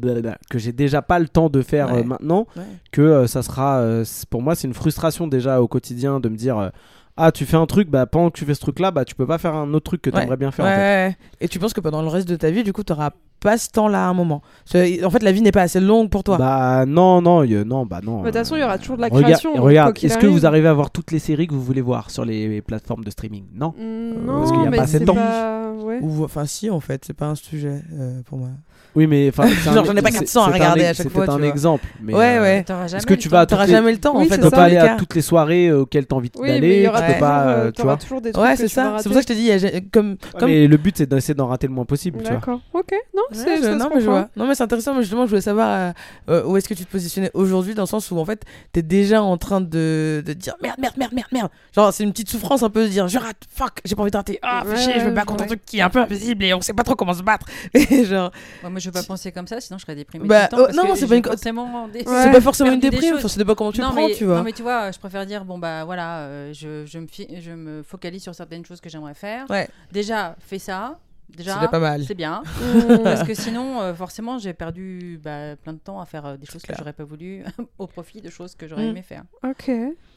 que j'ai déjà pas le temps de faire Ouais. euh, maintenant Ouais. que euh, ça sera pour moi c'est une frustration déjà au quotidien de me dire ah tu fais un truc bah pendant que tu fais ce truc là bah tu peux pas faire un autre truc que tu Ouais. aimerais bien faire en fait. Et tu penses que pendant le reste de ta vie, du coup, t'auras pas ce temps-là à un moment Parce En fait, la vie n'est pas assez longue pour toi. bah non non y non bah non De toute façon, il y aura toujours de la création. regarde est-ce que vous arrivez à voir toutes les séries que vous voulez voir sur les plateformes de streaming? Non Mm, Euh, parce qu'il y a non, pas mais assez de c'est temps. pas- ouais. Ou enfin, si, en fait, c'est pas un sujet euh, pour moi. oui mais enfin c'est j'en ai pas c'est- 400 à c'est un regarder à chaque fois, tu un vois. exemple mais Ouais, euh, ouais. T'auras jamais est-ce que tu vas à T'auras toutes les- jamais le temps, en c'est fait. tu peux pas aller à toutes les soirées auxquelles t'as envie mais d'aller y aura tu peux toujours, pas tu vois toujours des trucs Ouais, c'est ça. C'est pour ça que je te dis, comme. comme... mais le but c'est d'essayer d'en rater le moins possible tu vois D'accord. Ok. Non, Ouais, c'est je- non, mais je comprend. vois. Non, mais c'est intéressant. Mais justement, je voulais savoir euh, euh, où est-ce que tu te positionnais aujourd'hui, dans le sens où en fait, t'es déjà en train de, de dire merde, merde, merde, merde, merde. Genre, c'est une petite souffrance un peu de dire je rate, fuck, j'ai pas envie de rater. Ah, fais Ouais, chier, je me bats contre un truc qui est un peu invisible et on sait pas trop comment se battre. Et genre, Ouais, moi, je veux pas penser comme ça, sinon je serais déprimée Bah, tout le temps. oh, parce non, c'est pas une forcément des- c'est pas forcément une déprime, ça dépend comment tu non, le prends, mais, tu vois. non, mais tu vois, je préfère dire bon, bah voilà, euh, je, je, me je me focalise sur certaines choses que j'aimerais faire. Ouais. Déjà, fais ça. Déjà, C'est déjà pas mal. c'est bien. Parce que sinon, euh, forcément, j'ai perdu bah, plein de temps à faire euh, des choses que j'aurais pas voulu au profit de choses que j'aurais Mm. aimé faire. Ok.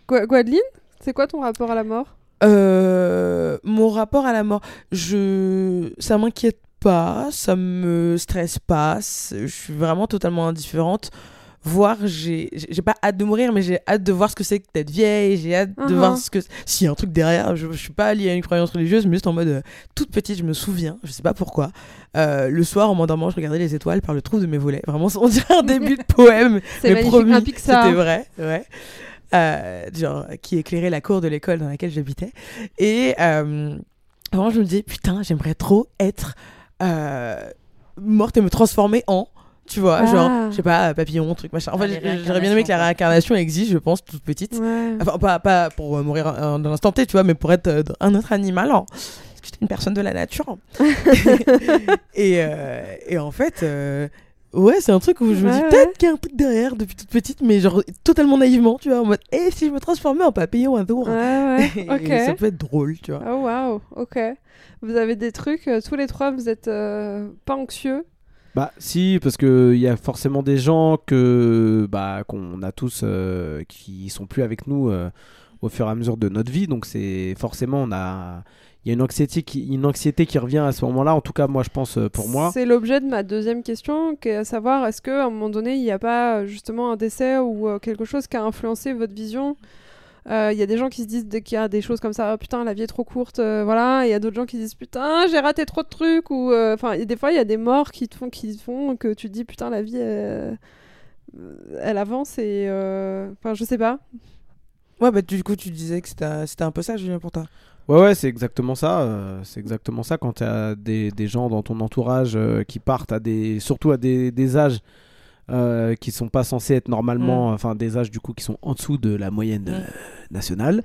Gua- Gwadeline, c'est quoi ton rapport à la mort? Euh, mon rapport à la mort, je, ça m'inquiète pas, ça me stresse pas, je suis vraiment totalement indifférente. Voir, j'ai, pas hâte de mourir, mais j'ai hâte de voir ce que c'est que d'être vieille. J'ai hâte de voir ce que. S'il y a un truc derrière, je, je suis pas liée à une croyance religieuse, mais juste en mode euh, toute petite, je me souviens, je sais pas pourquoi. euh, le soir, en m'endormant, je regardais les étoiles par le trou de mes volets. Vraiment, on dirait un début de poème. Mais promis. C'était vrai, ouais. Euh, genre, qui éclairait la cour de l'école dans laquelle j'habitais. Et vraiment, je me disais, putain, j'aimerais trop être morte et me transformer en. Tu vois, Ah. genre, je sais pas, papillon, truc, machin. En Ah, fait, j'aurais bien aimé que la réincarnation existe, je pense, toute petite. Ouais. Enfin, pas, pas pour euh, mourir euh, dans l'instant T, tu vois, mais pour être euh, un autre animal. hein. Parce que j'étais une personne de la nature. et, euh, et en fait, euh, ouais, c'est un truc où je me dis Ouais, peut-être qu'il y a un truc derrière depuis toute petite, mais genre totalement naïvement, tu vois, en mode, et si je me transformais en papillon un jour Ouais, ouais. Et ok. Ça peut être drôle, tu vois. Oh waouh, ok. Vous avez des trucs, euh, tous les trois, vous êtes euh, pas anxieux? Bah si, parce que il y a forcément des gens que bah qu'on a tous euh, qui sont plus avec nous euh, au fur et à mesure de notre vie, donc c'est forcément on a il y a une anxiété qui une anxiété qui revient à ce moment-là. En tout cas, moi je pense euh, pour moi. C'est l'objet de ma deuxième question, qui est à savoir est-ce qu'à un moment donné, il n'y a pas justement un décès ou euh, quelque chose qui a influencé votre vision? Euh, Il y a des gens qui se disent dès qu'il y a des choses comme ça, Ah, putain, la vie est trop courte, euh, voilà. Et il y a d'autres gens qui disent putain, j'ai raté trop de trucs. Ou euh, enfin, des fois, il y a des morts qui te font, qui font que tu te dis putain, la vie, euh, elle avance et euh, enfin, je sais pas. Ouais, bah du coup, tu disais que c'était c'était un peu ça, Julien, pour toi. Ouais ouais, c'est exactement ça. euh, c'est exactement ça quand tu as des, des gens dans ton entourage euh, qui partent à des surtout à des, des âges euh, qui sont pas censés être normalement, enfin des âges du coup qui sont en dessous de la moyenne Mm. euh, nationale.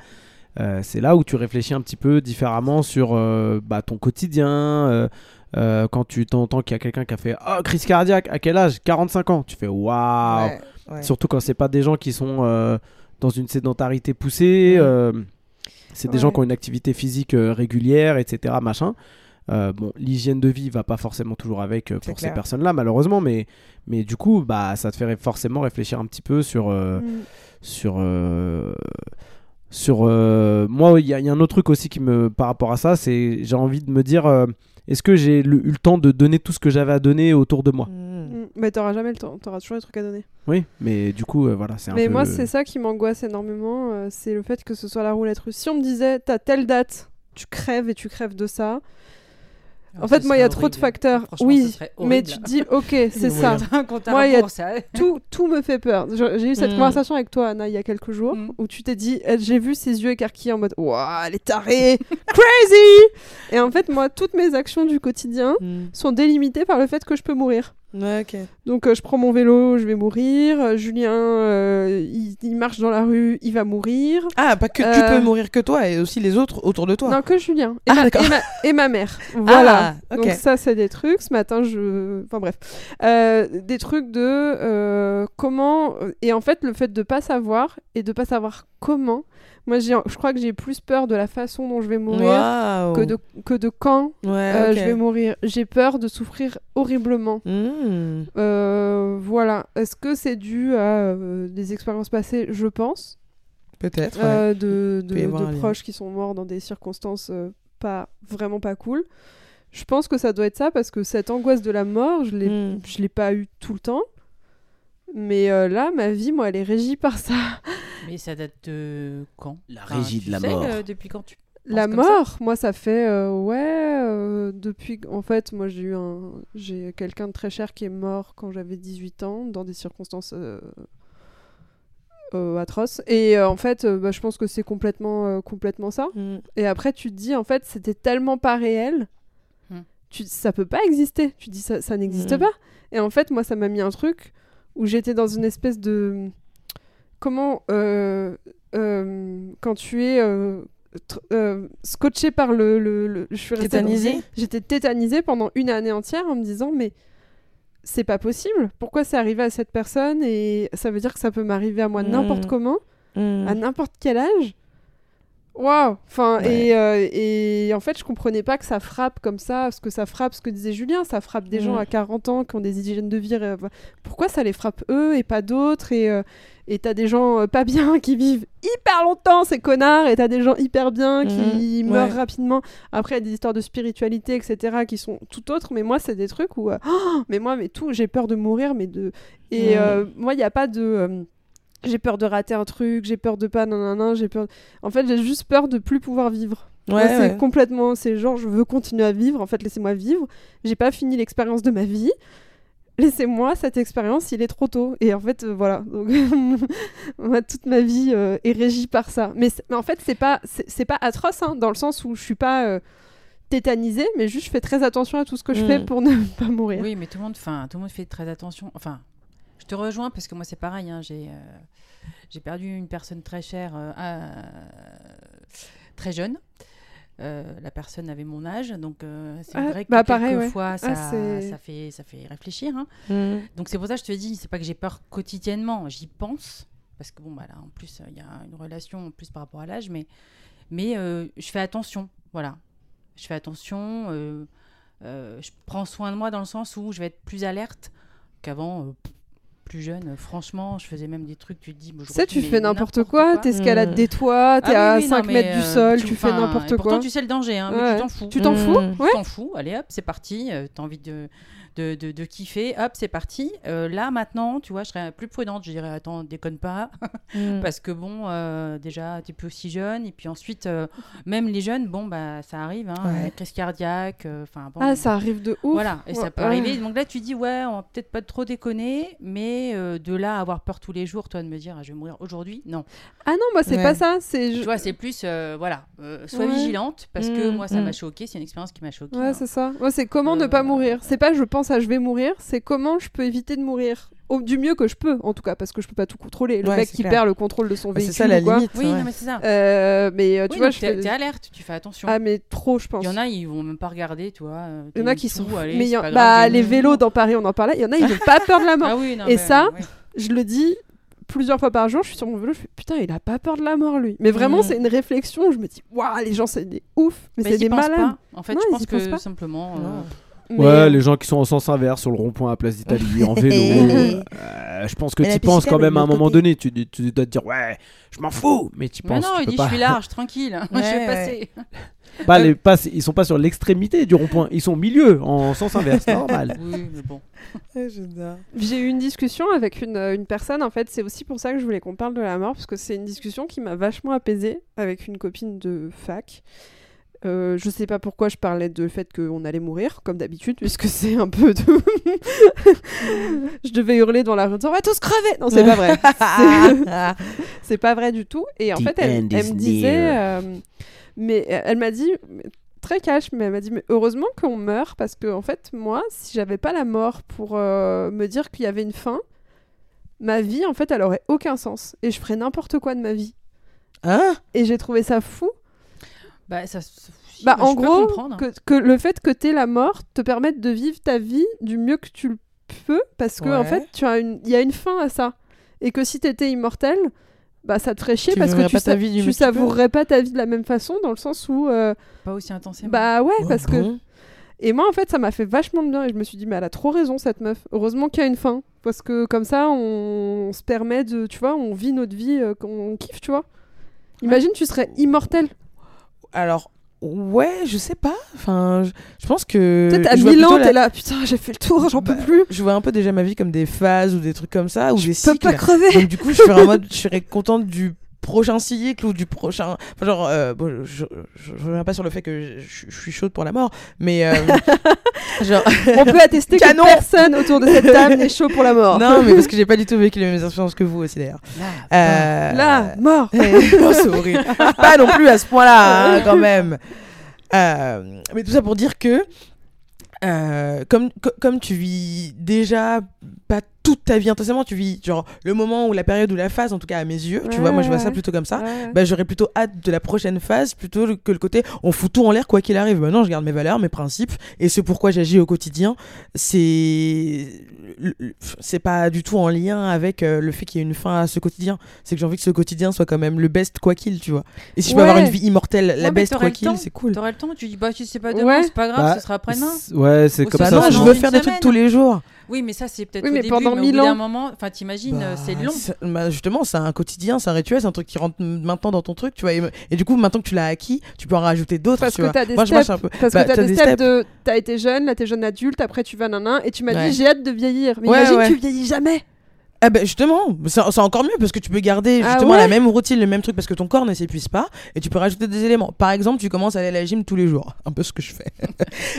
Euh, c'est là où tu réfléchis un petit peu différemment sur euh, bah, ton quotidien. quand tu t'entends qu'il y a quelqu'un qui a fait oh, crise cardiaque, à quel âge? 45 ans. Tu fais waouh Ouais, ouais. Surtout quand c'est pas des gens qui sont dans une sédentarité poussée. Mm. c'est des gens qui ont une activité physique régulière, etc. Machin. Euh, bon, l'hygiène de vie va pas forcément toujours avec euh, pour ces personnes-là, malheureusement, mais, mais du coup, bah, ça te fait forcément réfléchir un petit peu sur, euh, Mm. sur, euh, sur euh, moi. Il y, a- il y a un autre truc aussi qui me, par rapport à ça, c'est j'ai envie de me dire, euh, est-ce que j'ai le- eu le temps de donner tout ce que j'avais à donner autour de moi? Mm. Mm. Mais t'auras jamais le temps, t'auras toujours des trucs à donner. Oui, mais du coup, euh, voilà, c'est un Mais peu. moi, c'est ça qui m'angoisse énormément, euh, c'est le fait que ce soit la roulette russe. Si on me disait, t'as telle date, tu crèves et tu crèves de ça. En fait, moi, il y a trop de facteurs. Oui, mais tu te dis, ok, c'est ça. Moi, y a tout, tout me fait peur. J'ai eu cette Mm. conversation avec toi, Anna, il y a quelques jours, Mm. où tu t'es dit, eh, j'ai vu ses yeux écarquillés en mode, waouh, elle est tarée, crazy Et en fait, moi, toutes mes actions du quotidien Mm. sont délimitées par le fait que je peux mourir. Ouais. Donc euh, je prends mon vélo, je vais mourir. Euh, Julien, euh, il, il marche dans la rue, il va mourir. Ah, pas que tu peux mourir que toi, et aussi les autres autour de toi. Non, que Julien. Et, Ah, ma, d'accord. et, ma, et ma mère. Voilà. Ah, ok. Donc ça, c'est des trucs. Ce matin, je... Enfin bref. Euh, des trucs de euh, comment... Et en fait, le fait de pas savoir et de pas savoir comment Moi, je crois que j'ai plus peur de la façon dont je vais mourir que, de, que de quand Ouais, euh, je vais mourir. J'ai peur de souffrir horriblement. Hmm. Euh, voilà. Est-ce que c'est dû à euh, des expériences passées? Je pense. Peut-être. ouais. Euh, de, proches qui sont morts dans des circonstances euh, pas vraiment pas cool. Je pense que ça doit être ça parce que cette angoisse de la mort, je l'ai, Hmm. je l'ai pas eu tout le temps. Mais euh, là, ma vie, moi, elle est régie par ça. Mais ça date de quand? La Enfin, régie de la sais, mort. euh, depuis quand tu La mort, moi, ça fait euh, ouais euh, depuis. En fait, moi, j'ai eu un, j'ai quelqu'un de très cher qui est mort quand j'avais 18 ans dans des circonstances euh, euh, atroces. Et euh, en fait, euh, bah, je pense que c'est complètement, euh, complètement ça. Hmm. Et après, tu te dis, en fait, c'était tellement pas réel. Hmm. Tu, ça peut pas exister. Tu dis, ça, ça n'existe Hmm. pas. Et en fait, moi, ça m'a mis un truc où j'étais dans une espèce de. Comment. euh, euh, quand tu es. euh, scotché par le, le, je suis J'étais tétanisée pendant une année entière en me disant mais c'est pas possible. Pourquoi c'est arrivé à cette personne et ça veut dire que ça peut m'arriver à moi Mm. n'importe comment Hmm. à n'importe quel âge? Waouh Enfin, Ouais. et, euh, et en fait, je comprenais pas que ça frappe comme ça, parce que ça frappe ce que disait Julien, ça frappe des gens Mm. à 40 ans qui ont des hygiènes de vie. euh, pourquoi ça les frappe eux et pas d'autres Et euh, et t'as des gens euh, pas bien qui vivent hyper longtemps, ces connards, et t'as des gens hyper bien qui Mhm. meurent Ouais. rapidement. Après, il y a des histoires de spiritualité, etc., qui sont tout autres, mais moi, c'est des trucs où. Oh, mais moi, mais tout, j'ai peur de mourir, mais de. Et euh, moi, il n'y a pas de. J'ai peur de rater un truc, j'ai peur de pas nanana, j'ai peur. En fait, j'ai juste peur de plus pouvoir vivre. Ouais, c'est complètement, c'est genre je veux continuer à vivre. En fait, laissez-moi vivre. J'ai pas fini l'expérience de ma vie. Laissez-moi cette expérience, il est trop tôt. Et en fait, euh, voilà. Donc, moi, toute ma vie euh, est régie par ça. Mais, mais en fait, c'est pas, c'est pas atroce, hein, dans le sens où je suis pas euh, tétanisée, mais juste je fais très attention à tout ce que je Mm. fais pour ne pas mourir. Oui, mais tout le monde, enfin, tout le monde fait très attention. Enfin, je te rejoins parce que moi c'est pareil. hein, j'ai, euh, j'ai perdu une personne très chère, euh, à- très jeune. Euh, la personne avait mon âge, donc euh, c'est Ah, vrai que bah, ouais. quelquefois ça, Ah, ça fait ça fait réfléchir. hein. Hmm. Donc c'est pour ça que je te dis, c'est pas que j'ai peur quotidiennement, j'y pense parce que bon bah là en plus il y a une relation en plus par rapport à l'âge, mais mais euh, je fais attention, voilà, je fais attention, je prends soin de moi dans le sens où je vais être plus alerte qu'avant. Euh, plus jeune, euh, franchement, je faisais même des trucs, tu te dis. Tu sais, tu fais n'importe quoi, t'escalades Mm. des toits, t'es Ah à oui, oui, 5 non, mais, mètres du euh, sol, tu, fais n'importe quoi. Pourtant, tu sais le danger, hein, mais tu t'en fous. Tu t'en Mm. fous? Tu Ouais. t'en fous, allez hop, c'est parti. euh, T'as envie de, de, de, de kiffer, hop, c'est parti. Euh, là, maintenant, tu vois, je serais plus prudente. Je dirais, attends, déconne pas. Hmm. Parce que bon, euh, déjà, t'es plus aussi jeune. Et puis ensuite, euh, même les jeunes, bon, bah, ça arrive, hein, Ouais. euh, crise cardiaque. euh, Enfin, bon. Ah, ça arrive de ouf. Voilà, et Ouais, ça peut ouais. arriver. Donc là, tu dis, ouais, on va peut-être pas trop déconner, mais euh, de là à avoir peur tous les jours, toi, de me dire, ah, je vais mourir aujourd'hui, non. Ah non, moi, c'est Ouais. pas ça. C'est. Tu je- vois, c'est plus, euh, voilà, euh, sois Ouais. vigilante, parce que Mm, moi, ça mm. m'a choqué, c'est une expérience qui m'a choqué. Ouais, c'est ça. Moi, c'est comment ne Euh, pas mourir? C'est pas je pense à je vais mourir, c'est comment je peux éviter de mourir. Au, du mieux que je peux, en tout cas, parce que je peux pas tout contrôler. Le Ouais, mec qui clair. perd le contrôle de son Bah, c'est véhicule. ça la ou quoi. limite. Oui, ouais. non, mais c'est ça. Euh, mais euh, tu Oui, vois, je t'es fais. t'es alerte, tu fais attention. Ah, mais trop, je pense. Il y en a, ils vont même pas regarder, tu vois. euh, Il y en a qui sont. allez, mais y en- grave, bah, les vélos dans Paris, on en parlait. Il y en a, ils ont pas peur de la mort. Ah oui, non, Et mais, ça. Je le dis plusieurs fois par jour, je suis sur mon vélo, je fais putain, il a pas peur de la mort lui. Mais vraiment, Mm. c'est une réflexion. Je me dis, waouh, les gens, c'est des ouf, mais Mais c'est des pensent malades. pas. En fait, Non, je pense que pas. simplement. euh. Mais, Ouais, euh, les gens qui sont en sens inverse sur le rond-point à Place d'Italie en vélo. euh, je pense que Mais tu penses quand même à un moment côté. donné. Tu, tu dois te dire, ouais, je m'en fous. Mais tu Mais penses. non, tu il peux dit pas. je suis large, tranquille, je Ouais, vais ouais. passer. Pas les- pas- ils sont pas sur l'extrémité du rond-point. Ils sont au milieu, en sens inverse. Normal. Oui, mais bon. J'ai eu une discussion avec une, euh, une personne, en fait, c'est aussi pour ça que je voulais qu'on parle de la mort, parce que c'est une discussion qui m'a vachement apaisée avec une copine de fac. Euh, je sais pas pourquoi je parlais de fait qu'on allait mourir, comme d'habitude, puisque c'est un peu de. je devais hurler dans la rue en disant, on va tous crever Non, c'est pas vrai. C'est- pas vrai du tout. Et en The fait, elle, me disait. euh, mais elle m'a dit, très cash, mais elle m'a dit mais heureusement qu'on meurt parce que, en fait, moi, si j'avais pas la mort pour euh, me dire qu'il y avait une fin, ma vie, en fait, elle aurait aucun sens. Et je ferais n'importe quoi de ma vie. Hein? Et j'ai trouvé ça fou. Bah, ça, si, Bah, bah, en gros, que, que le fait que tu la mort te permette de vivre ta vie du mieux que tu le peux, parce que en fait, tu as une, il y a une fin à ça, et que si tu étais immortel, bah ça te ferait chier Tu parce que tu, sa- vie tu savourerais pas ta vie de la même façon dans le sens où euh, Pas aussi intensément. bah ouais Oh, parce que et moi en fait ça m'a fait vachement de bien et je me suis dit mais elle a trop raison cette meuf. Heureusement qu'il y a une fin parce que comme ça on, on se permet de tu vois on vit notre vie euh, qu'on kiffe tu vois. Imagine tu serais immortel Alors, ouais, je sais pas. Enfin, je, je pense que. peut-être à je vois 1000 ans plutôt la- t'es là putain j'ai fait le tour j'en peux Bah, plus Je vois un peu déjà ma vie comme des phases ou des trucs comme ça, ou des je peux cycles. pas crever Donc du coup, je serais en mode, je serais contente du prochain cycle ou du prochain. Enfin, genre, euh, bon, je, je reviens pas sur le fait que je, je suis chaude pour la mort, mais euh, genre. on peut attester que personne autour de cette table n'est chaud pour la mort non, mais parce que j'ai pas du tout vécu les mêmes expériences que vous aussi d'ailleurs. Euh, là mort non, c'est horrible. Pas non plus à ce point-là, hein, quand même. Euh, mais tout ça pour dire que, euh, comme, co- comme tu vis déjà pas toute ta vie intensément, tu vis genre le moment ou la période ou la phase, en tout cas à mes yeux, tu Ouais, vois, moi je vois ça plutôt comme ça. Ouais. Bah, j'aurais plutôt hâte de la prochaine phase plutôt que le côté on fout tout en l'air quoi qu'il arrive. Maintenant, je garde mes valeurs, mes principes et ce pourquoi j'agis au quotidien. C'est c'est pas du tout en lien avec euh, le fait qu'il y ait une fin à ce quotidien. C'est que j'ai envie que ce quotidien soit quand même le best quoi qu'il, tu vois. Et si je peux Ouais. avoir une vie immortelle, la best quoi qu'il, c'est cool. T'aurais le temps, tu dis bah si c'est pas demain, Ouais. c'est pas grave, Bah, ce sera après-demain. Ouais, c'est comme Bah ça. non, je veux faire des trucs tous les jours. Oui, mais ça c'est peut-être Oui, au mais début, pendant mais mille au bout d'un ans. moment, enfin t'imagines, euh, Bah, c'est long. bah, justement, c'est un quotidien, c'est un rituel, c'est un truc qui rentre maintenant dans ton truc, tu vois. Et, et du coup, maintenant que tu l'as acquis, tu peux en rajouter d'autres, Parce tu que vois. t'as des Moi, je- moi, je steps. suis un peu- Parce Bah, que t'as t'as des des steps steps. de. T'as été jeune, là t'es jeune adulte, après tu vas nanan, et tu m'as Ouais. dit j'ai hâte de vieillir. Mais Ouais, imagine, ouais. tu vieillis jamais. Ah bah justement, c'est encore mieux parce que tu peux garder Ah justement ouais la même routine, le même truc parce que ton corps ne s'épuise pas et tu peux rajouter des éléments. Par exemple, tu commences à aller à la gym tous les jours, un peu ce que je fais.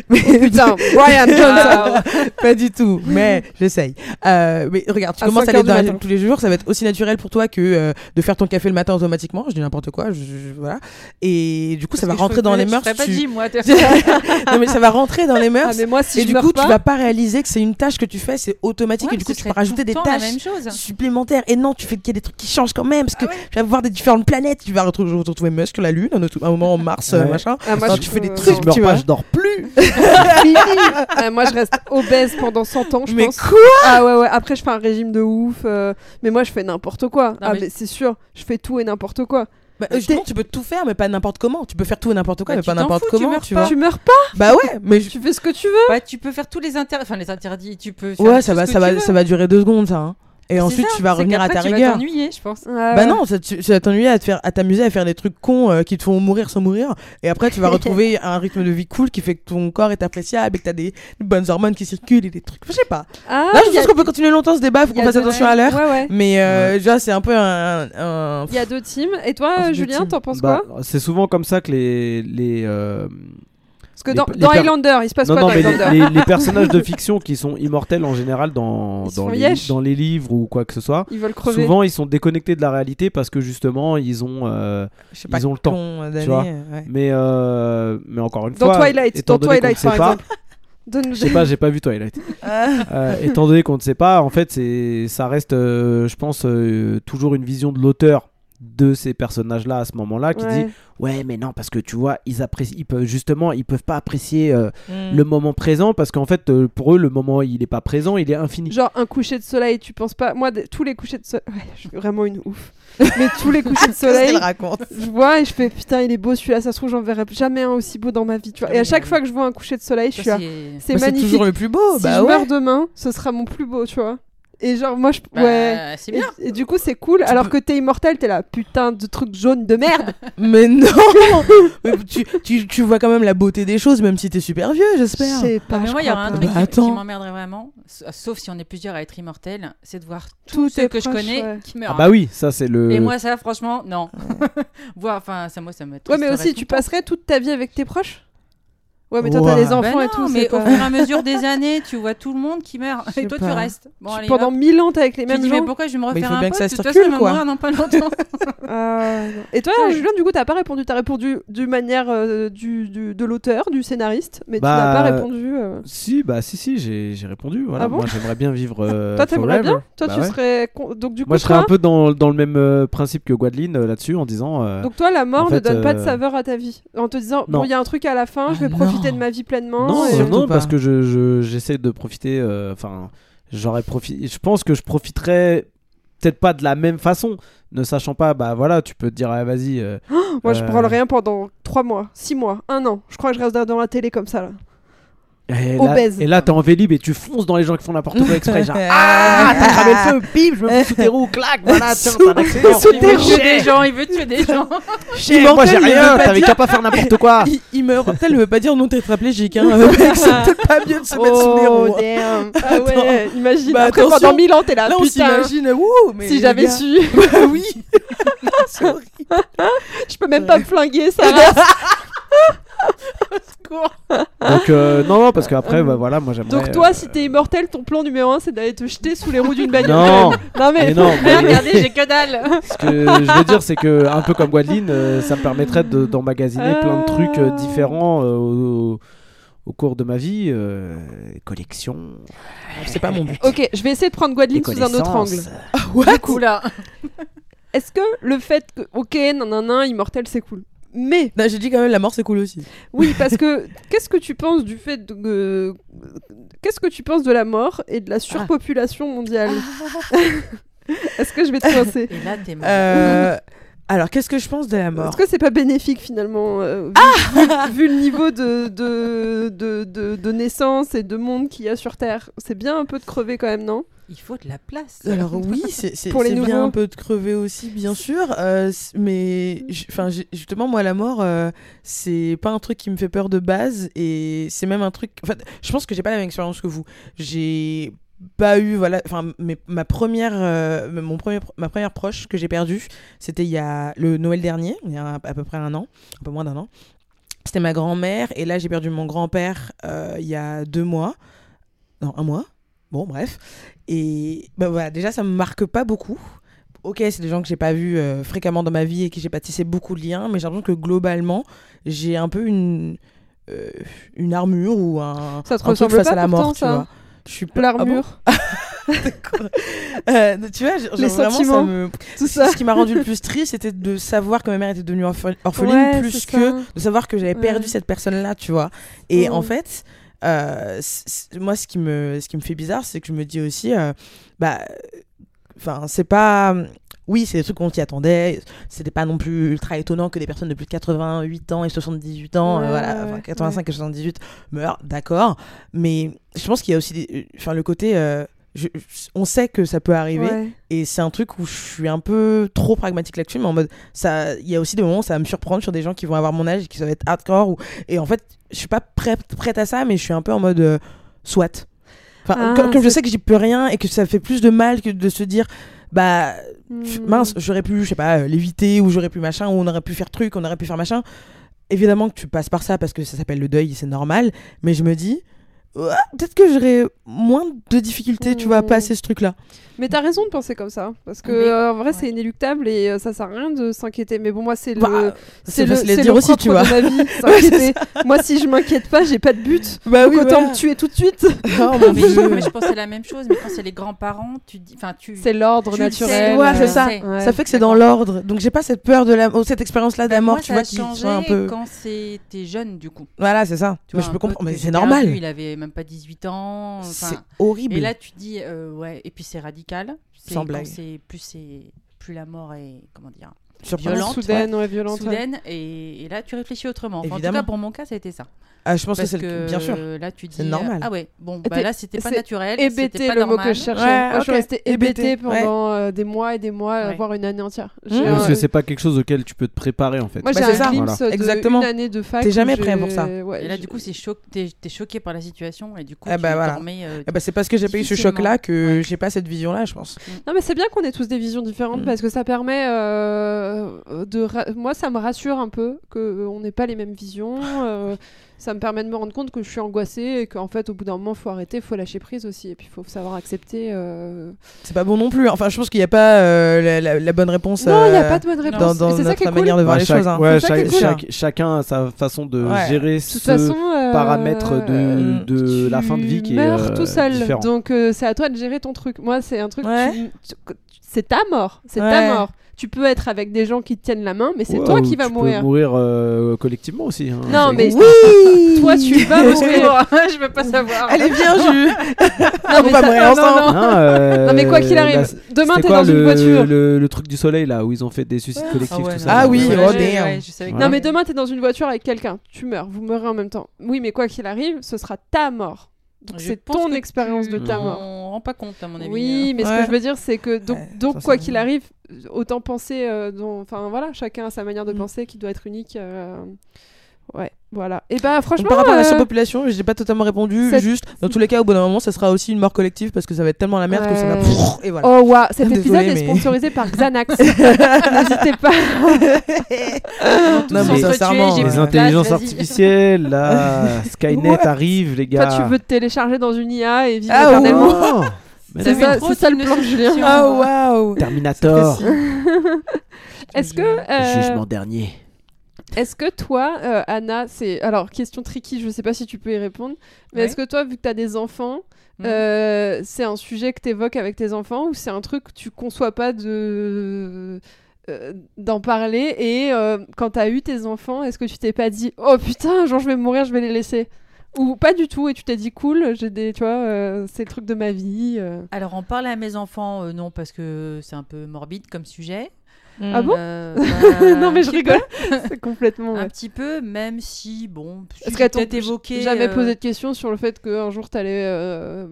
Mais Putain, Brian Johnson. pas du tout, mais j'essaye. Euh, mais regarde, tu À commences à 5 aller dans la gym tous les jours, ça va être aussi naturel pour toi que euh, de faire ton café le matin automatiquement. Je dis n'importe quoi, je, je- voilà. Et du coup, ça va je rentrer dans les je meurs. ferais pas tu- gym, moi. t'es- non mais ça va rentrer dans les mœurs. Ah, mais moi, si et je du coup, pas, tu vas pas réaliser que c'est une tâche que tu fais, c'est automatique Ouais, et du coup, tu peux rajouter des tâches même chose. supplémentaires. Et non, tu fais qu'il y a des trucs qui changent quand même parce que Ah ouais. tu vas voir des différentes planètes. Tu vas retrouver, retrouver Musk, la Lune, à un moment Mars, euh, Ouais. machin. Ah, moi, Enfin, je tu fais des peux- trucs, je tu pas, vois. je dors plus. fini. Ah, moi, je reste obèse pendant 100 ans, je Mais pense. quoi? Ah ouais, ouais. Après, je fais un régime de ouf. euh, Mais moi, je fais n'importe quoi. ah, mais- mais c'est sûr, je fais tout et n'importe quoi. Bah, euh, justement, tu peux tout faire, mais pas n'importe comment. Tu peux faire tout et n'importe quoi, Bah, mais pas n'importe fous, tu comment. meurs Tu pas. vois. Tu meurs pas, Bah ouais, mais je- tu fais ce que tu veux. Bah, tu peux faire tous les interdits, enfin les interdits, tu peux. Faire ouais, tout ça va, ça va, ça va durer deux secondes, ça. hein. Et ensuite, ça, tu vas revenir à ta tu vas rigueur. t'ennuyer, je pense. Ah, Bah ouais. non, ça, tu, ça va t'ennuyer à te faire, à t'amuser à faire des trucs cons euh, qui te font mourir sans mourir. Et après, tu vas retrouver un rythme de vie cool qui fait que ton corps est appréciable et que t'as des, des bonnes hormones qui circulent et des trucs. Je sais pas. Ah, Là, je a- pense qu'on peut continuer longtemps ce débat. Faut qu'on fasse attention à l'heure. Ouais, ouais. Mais euh, déjà, c'est un peu un. un- Il y a deux teams. Et toi, Ah, Julien, t'en penses Bah, quoi? c'est souvent comme ça que les les euh, que dans, les dans Highlander, il se passe non quoi non dans mais les, Highlander les- les personnages de fiction qui sont immortels en général dans dans les, yesh. dans les livres ou quoi que ce soit. Ils veulent crever. Souvent, ils sont déconnectés de la réalité parce que justement, ils ont. euh, Ils ont le temps, d'années, tu vois. ouais. mais euh, mais encore une Dans fois, Twilight, étant dans donné qu'on Twilight, ne sait par pas, exemple. Donne-nous je sais pas, j'ai pas vu Twilight. Euh, étant donné qu'on ne sait pas, en fait, c'est ça reste, euh, je pense, euh, toujours une vision de l'auteur de ces personnages-là à ce moment-là qui Ouais. dit ouais mais non parce que tu vois ils apprécient ils peuvent justement ils peuvent pas apprécier euh, Mm. le moment présent parce qu'en fait euh, pour eux le moment il est pas présent il est infini Genre un coucher de soleil, tu penses pas Moi, tous les couchers de soleil, ouais, je suis vraiment une ouf. Mais tous les couchers de soleil, raconte? je vois et je fais putain, il est beau celui-là. Ça se trouve, j'en verrai jamais un aussi beau dans ma vie. Tu vois. Et à chaque fois que je vois un coucher de soleil, je suis là, c'est- c'est Bah, C'est magnifique. toujours le plus beau. si bah je ouais. meurs demain, ce sera mon plus beau, tu vois. Et genre, moi, je. Bah, ouais. c'est Et, bien. et du coup, c'est cool. alors que t'es immortel, t'es là, putain de truc jaune de merde. Mais non Mais tu, tu, tu vois quand même la beauté des choses, même si t'es super vieux, Je j'espère. sais pas. Ah, mais je moi, il y aura un pas. truc Bah, qui- qui, m'emmerderait vraiment, sauf si on est plusieurs à être immortels, c'est de voir Tous ceux que je connais ouais. qui meurent. ah bah oui ça c'est le Et moi, ça, franchement, non. Voir, enfin, ça, moi, ça me. Ouais, mais aussi, tu passerais toute ta vie avec tes proches? Ouais, mais toi, t'as des Bah enfants et non, tout. mais au fur et à mesure des années, tu vois tout le monde qui meurt. Et toi, tu restes. Bon, allez, Pendant hop. mille ans, t'es avec les Tu mêmes dis, mais pourquoi je vais me il refaire un ça De toute circule, façon, mourir dans pas longtemps. Ah. Et toi, Ouais. Julien, du coup, t'as pas répondu. T'as répondu d'une manière euh, du, du- de l'auteur, du scénariste, mais Bah, tu n'as pas répondu. euh. si bah si si j'ai j'ai répondu voilà Ah bon moi j'aimerais bien vivre euh, Toi, t'aimerais bien Toi, Bah tu serais. Donc, du coup, moi je serais un peu dans, dans le même principe que Guadeline là-dessus en disant Donc, toi, la mort ne donne pas de saveur à ta vie. En te disant, non. bon, il y a un truc à la fin, je Ah vais profiter non. de ma vie pleinement. Non, et- non, parce que je, je- j'essaie de profiter. euh, Enfin, j'aurais profité. Je pense que je profiterais peut-être pas de la même façon. Ne sachant pas, bah voilà, tu peux te dire, ah, vas-y. euh, Moi, je euh, prends rien pendant 3 mois, 6 mois, 1 an. Je crois que je reste dans la télé comme ça là. Et là, Obèse. et là, t'es en vélib et tu fonces dans les gens qui font n'importe quoi exprès. Genre, Ah, ah, t'as cramé le feu, bim, je me fous sous tes roues, clac, voilà, tiens, Sous- t'as un accident. Il tes veut roues. tuer des gens, il veut tuer des gens. Chier, moi j'ai rien, pas t'avais dire- qu'à pas faire n'importe quoi. Il, il meurt. ne veut pas dire non tétraplégique. Hein. C'est peut-être pas mieux de se mettre sous les roues. Oh damn. Ah ouais, imagine. Bah, Après, attention. pendant 1000 ans, t'es là. Là, on s'imagine. Si j'avais su, Bah oui. Je peux même pas me flinguer, ça Donc, euh, non, non, parce qu'après, bah, voilà, moi j'aimerais. Donc toi, euh, si t'es immortel, ton plan numéro 1, c'est d'aller te jeter sous les roues d'une bagnole. Non, non mais, mais non, Mais mais- regardez, j'ai que dalle. Ce que je veux dire, c'est que, un peu comme Guadeline, euh, ça me permettrait de- d'emmagasiner plein de trucs euh, différents euh, au, au cours de ma vie. euh, collection. C'est pas mon but. Ok, je vais essayer de prendre Guadeline sous un autre angle. coup, Oula. est-ce que le fait que, ok, non, non, non, immortel, c'est cool. Mais, Non, J'ai dit quand même la mort c'est cool aussi. oui, parce que, qu'est-ce que tu penses du fait de... qu'est-ce que tu penses de la mort et de la surpopulation mondiale Est-ce que je vais te coincer Et là, t'es mort. Euh, alors qu'est-ce que je pense de la mort Est-ce que c'est pas bénéfique finalement, euh, vu, Ah vu- vu le niveau de, de, de, de, de naissance et de monde qu'il y a sur Terre? C'est bien un peu de crever quand même, non? Il faut de la place. Alors oui, c'est bien un peu de crever aussi, bien sûr. euh, mais enfin, justement, moi, la mort, euh, c'est pas un truc qui me fait peur de base, et c'est même un truc. Je pense que j'ai pas la même expérience que vous. J'ai pas eu voilà enfin ma première euh, mon premier ma première proche que j'ai perdue c'était il y a le Noël dernier il y a à peu près un an un peu moins d'un an c'était ma grand-mère et là j'ai perdu mon grand-père euh, il y a deux mois non un mois bon bref et bah voilà déjà ça me marque pas beaucoup ok c'est des gens que j'ai pas vus euh, fréquemment dans ma vie et qui j'ai pas tissé beaucoup de liens mais j'ai l'impression que globalement j'ai un peu une euh, une armure ou un, Ça te un truc ressemble face pas à la pourtant, mort tu ça vois je suis pas ah bon L'armure, D'accord. Euh, tu vois, genre, Les vraiment, ça sentiments, me... tout ça. Ce qui m'a rendu le plus triste, c'était de savoir que ma mère était devenue orphe- orpheline, Ouais, plus que ça. de savoir que j'avais Ouais. perdu cette personne-là, tu vois. Et en fait, euh, moi, ce qui, me, ce qui me fait bizarre, c'est que je me dis aussi, euh, bah, enfin, c'est pas. Oui, c'est des trucs qu'on s'y attendait. C'était pas non plus ultra étonnant que des personnes de plus de 88 ans et 78 ans, Ouais, euh, voilà, ouais, enfin, ouais. 85 et 78 meurent, d'accord. Mais je pense qu'il y a aussi des- enfin, le côté. Je- on sait que ça peut arriver Ouais. et c'est un truc où je suis un peu trop pragmatique là-dessus mais en mode ça il y a aussi des moments où ça va me surprendre sur des gens qui vont avoir mon âge et qui va être hardcore ou... et en fait je suis pas prête prête à ça mais je suis un peu en mode euh, soit enfin Ah, comme, comme je sais que j'y peux rien et que ça fait plus de mal que de se dire bah Hmm. mince j'aurais pu je sais pas euh, l'éviter ou j'aurais pu machin ou on aurait pu faire truc on aurait pu faire machin évidemment que tu passes par ça parce que ça s'appelle le deuil c'est normal mais je me dis peut-être que j'aurais moins de difficultés tu vois à Hmm. passer ce truc là Mais t'as raison de penser comme ça, parce que Mais- euh, en vrai ouais. c'est inéluctable et euh, ça sert à rien de s'inquiéter. Mais bon moi c'est Bah, le c'est le c'est dire le aussi, tu vois. de ma vie, moi si je m'inquiète pas, j'ai pas de but. bah Donc autant me tuer tout de suite. Oh Non, mon mais, mais je pensais la même chose, mais quand c'est les grands-parents, tu dis. Enfin, tu. C'est l'ordre Tu le naturel. sais, Ouais, c'est ça. ouais. Ça fait que c'est dans l'ordre. Donc j'ai pas cette peur de la, oh, cette expérience-là de la mort, moi, tu ça vois, a qui un peu. quand c'était jeune, du coup. Voilà, c'est ça. Tu Mais vois, je peux comprendre. Mais c'est normal. perdu, il avait même pas 18 ans. C'est horrible. Et là, tu dis, euh, ouais, et puis c'est radical. C'est plus c'est plus la mort est comment dire. Violente, soudaine, ouais, violente. ouais. soudaine et, et là tu réfléchis autrement. Enfin, en tout Évidemment. cas pour mon cas ça a été ça. Ah, je pense que c'est le- bien sûr. là tu dis C'est normal. ah ouais bon Et bah là c'était pas naturel, Hébété, c'était pas le mot normal. que je cherchais. Ouais, Moi, je suis restée Hébété, hébétée pendant euh, des mois et des mois, Ouais. voire une année entière. Mmh. Parce que c'est pas quelque chose auquel tu peux te préparer en fait. Moi, Bah, j'ai c'est un ça. glimpse Voilà. de Exactement. une année de fac. T'es jamais prêt pour ça. ouais, Et là du coup c'est choc t'es choqué par la situation et du coup Ah tu voilà. dormais, euh, Eh ben, c'est parce que j'ai pas eu ce choc-là que j'ai pas cette vision-là, je pense. Non, mais c'est bien qu'on ait tous des visions différentes Mm. parce que ça permet euh, ra- Moi, ça me rassure un peu qu'on n'ait pas les mêmes visions. Ça me permet de me rendre compte que je suis angoissée et qu'en fait, au bout d'un moment, faut arrêter, faut lâcher prise aussi. Et puis, il faut savoir accepter. euh, C'est pas bon non plus. Enfin, je pense qu'il n'y a pas euh, la, la- la bonne réponse. Non, il n'y a euh, pas de bonne réponse. dans, dans c'est ça qui est notre cool. manière de voir Bah, les chaque- choses. hein. ouais, C'est ça qui chaque- est cool. chaque- chacun a sa façon de Ouais. gérer De toute ce façon, euh, paramètre de, euh, de tu la fin de vie qui est meurs euh, tout seul. différent. Donc, euh, c'est à toi de gérer ton truc. Moi, c'est un truc. Ouais. tu- tu- C'est ta mort. C'est Ouais. ta mort. tu peux être avec des gens qui te tiennent la main, mais c'est Ouais, toi qui vas tu peux mourir. mourir euh, collectivement aussi. hein, Non, mais- existe. Oui Toi, tu vas Au mourir. secours, je veux pas savoir. Elle est bien, Jus Non, mais va ça- mourir non, ensemble. non, non. Non, euh, Non, mais quoi qu'il arrive, là, demain c'était t'es quoi dans une le, voiture. Le, le truc du soleil là où ils ont fait des suicides collectifs ouais, tout ça. Ah là. oui, oh, je que- Non, mais demain t'es dans une voiture avec quelqu'un, tu meurs, vous meurez en même temps. Oui, mais quoi qu'il arrive, ce sera ta mort. Donc Je c'est ton expérience de ta mort. rends pas compte, à mon avis. Oui, mais ce Ouais. que je veux dire, c'est que donc, Ouais, donc ça, quoi qu'il arrive, autant penser, euh, dans- enfin voilà, chacun a sa manière de Mm. penser qui doit être unique. euh, Ouais, voilà. Et bah franchement, Donc, par rapport à la euh, surpopulation, j'ai pas totalement répondu. cette- Juste, dans tous les cas, au bout d'un moment, ça sera aussi une mort collective parce que ça va être tellement la merde que ça va. Et voilà. Oh waouh, cet épisode est mais- sponsorisé par Xanax. N'hésitez pas. non, mais sincèrement. Les intelligences artificielles, là, Skynet arrive, les Toi, gars. tu veux te télécharger dans une IA et vivre Ah, éternellement. Oh, mais C'est ça, ça le plan, Julien. Ah, waouh Terminator. Est-ce que, euh, jugement dernier. Est-ce que toi, euh, Anna, c'est alors question tricky, je sais pas si tu peux y répondre, mais Ouais. est-ce que toi, vu que tu as des enfants, Mhm. euh, c'est un sujet que tu évoques avec tes enfants ou c'est un truc que tu conçois pas de euh, d'en parler et quand tu as eu tes enfants, est-ce que tu t'es pas dit oh putain, jour je vais mourir, je vais les laisser? Ou pas du tout et tu t'es dit cool, j'ai des tu vois, euh, c'est le truc de ma vie. euh. Alors, en parler à mes enfants, euh, non, parce que c'est un peu morbide comme sujet. Ah bon Euh, bah, non mais je rigole, c'est complètement ouais. Un petit peu, même si, bon, qu'elles t'ont peut-être évoqué. jamais euh, posé de questions sur le fait qu'un jour t'allais euh,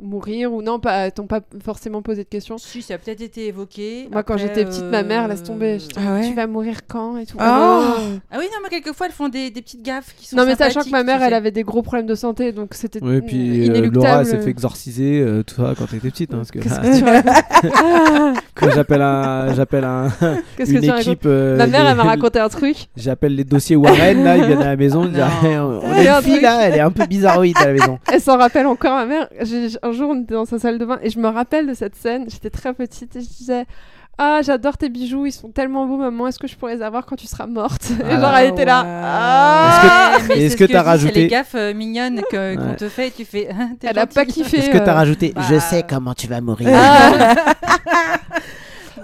mourir ou non? Pas elles t'ont pas forcément posé de questions? Si, ça a peut-être été évoqué. moi quand j'étais petite ma mère laisse tomber euh, Ah ouais? tu vas mourir quand et tout Ah. non. Ah oui, non, mais quelquefois, elles font des, des petites gaffes qui sont non mais sachant que ma mère tu elle sais. avait des gros problèmes de santé donc c'était Oui, puis euh, Laura elle s'est fait exorciser, euh, tout ça, quand t'étais petite. Hein, parce que, Qu'est-ce que tu Ah, quand j'appelle un, j'appelle un, Qu'est-ce que tu équipe. euh, ma mère elle m'a raconté un truc J'appelle les dossiers Warren, là, ils viennent à la maison, ils disent. Ah, on a un une fille là, elle est un peu bizarroïde à la maison. elle s'en rappelle encore ma mère un jour on était dans sa salle de bain et je me rappelle de cette scène j'étais très petite et je disais ah j'adore tes bijoux ils sont tellement beaux maman est-ce que je pourrais les avoir quand tu seras morte et Ah. genre elle était là Wow. ah Est-ce c'est que je dis, rajouté- C'est les gaffes euh, mignonnes que- qu'on Ouais. te fait et tu fais. T'es elle a pas kiffé Est-ce que t'as euh, rajouté bah, Je sais comment tu vas mourir. Ah.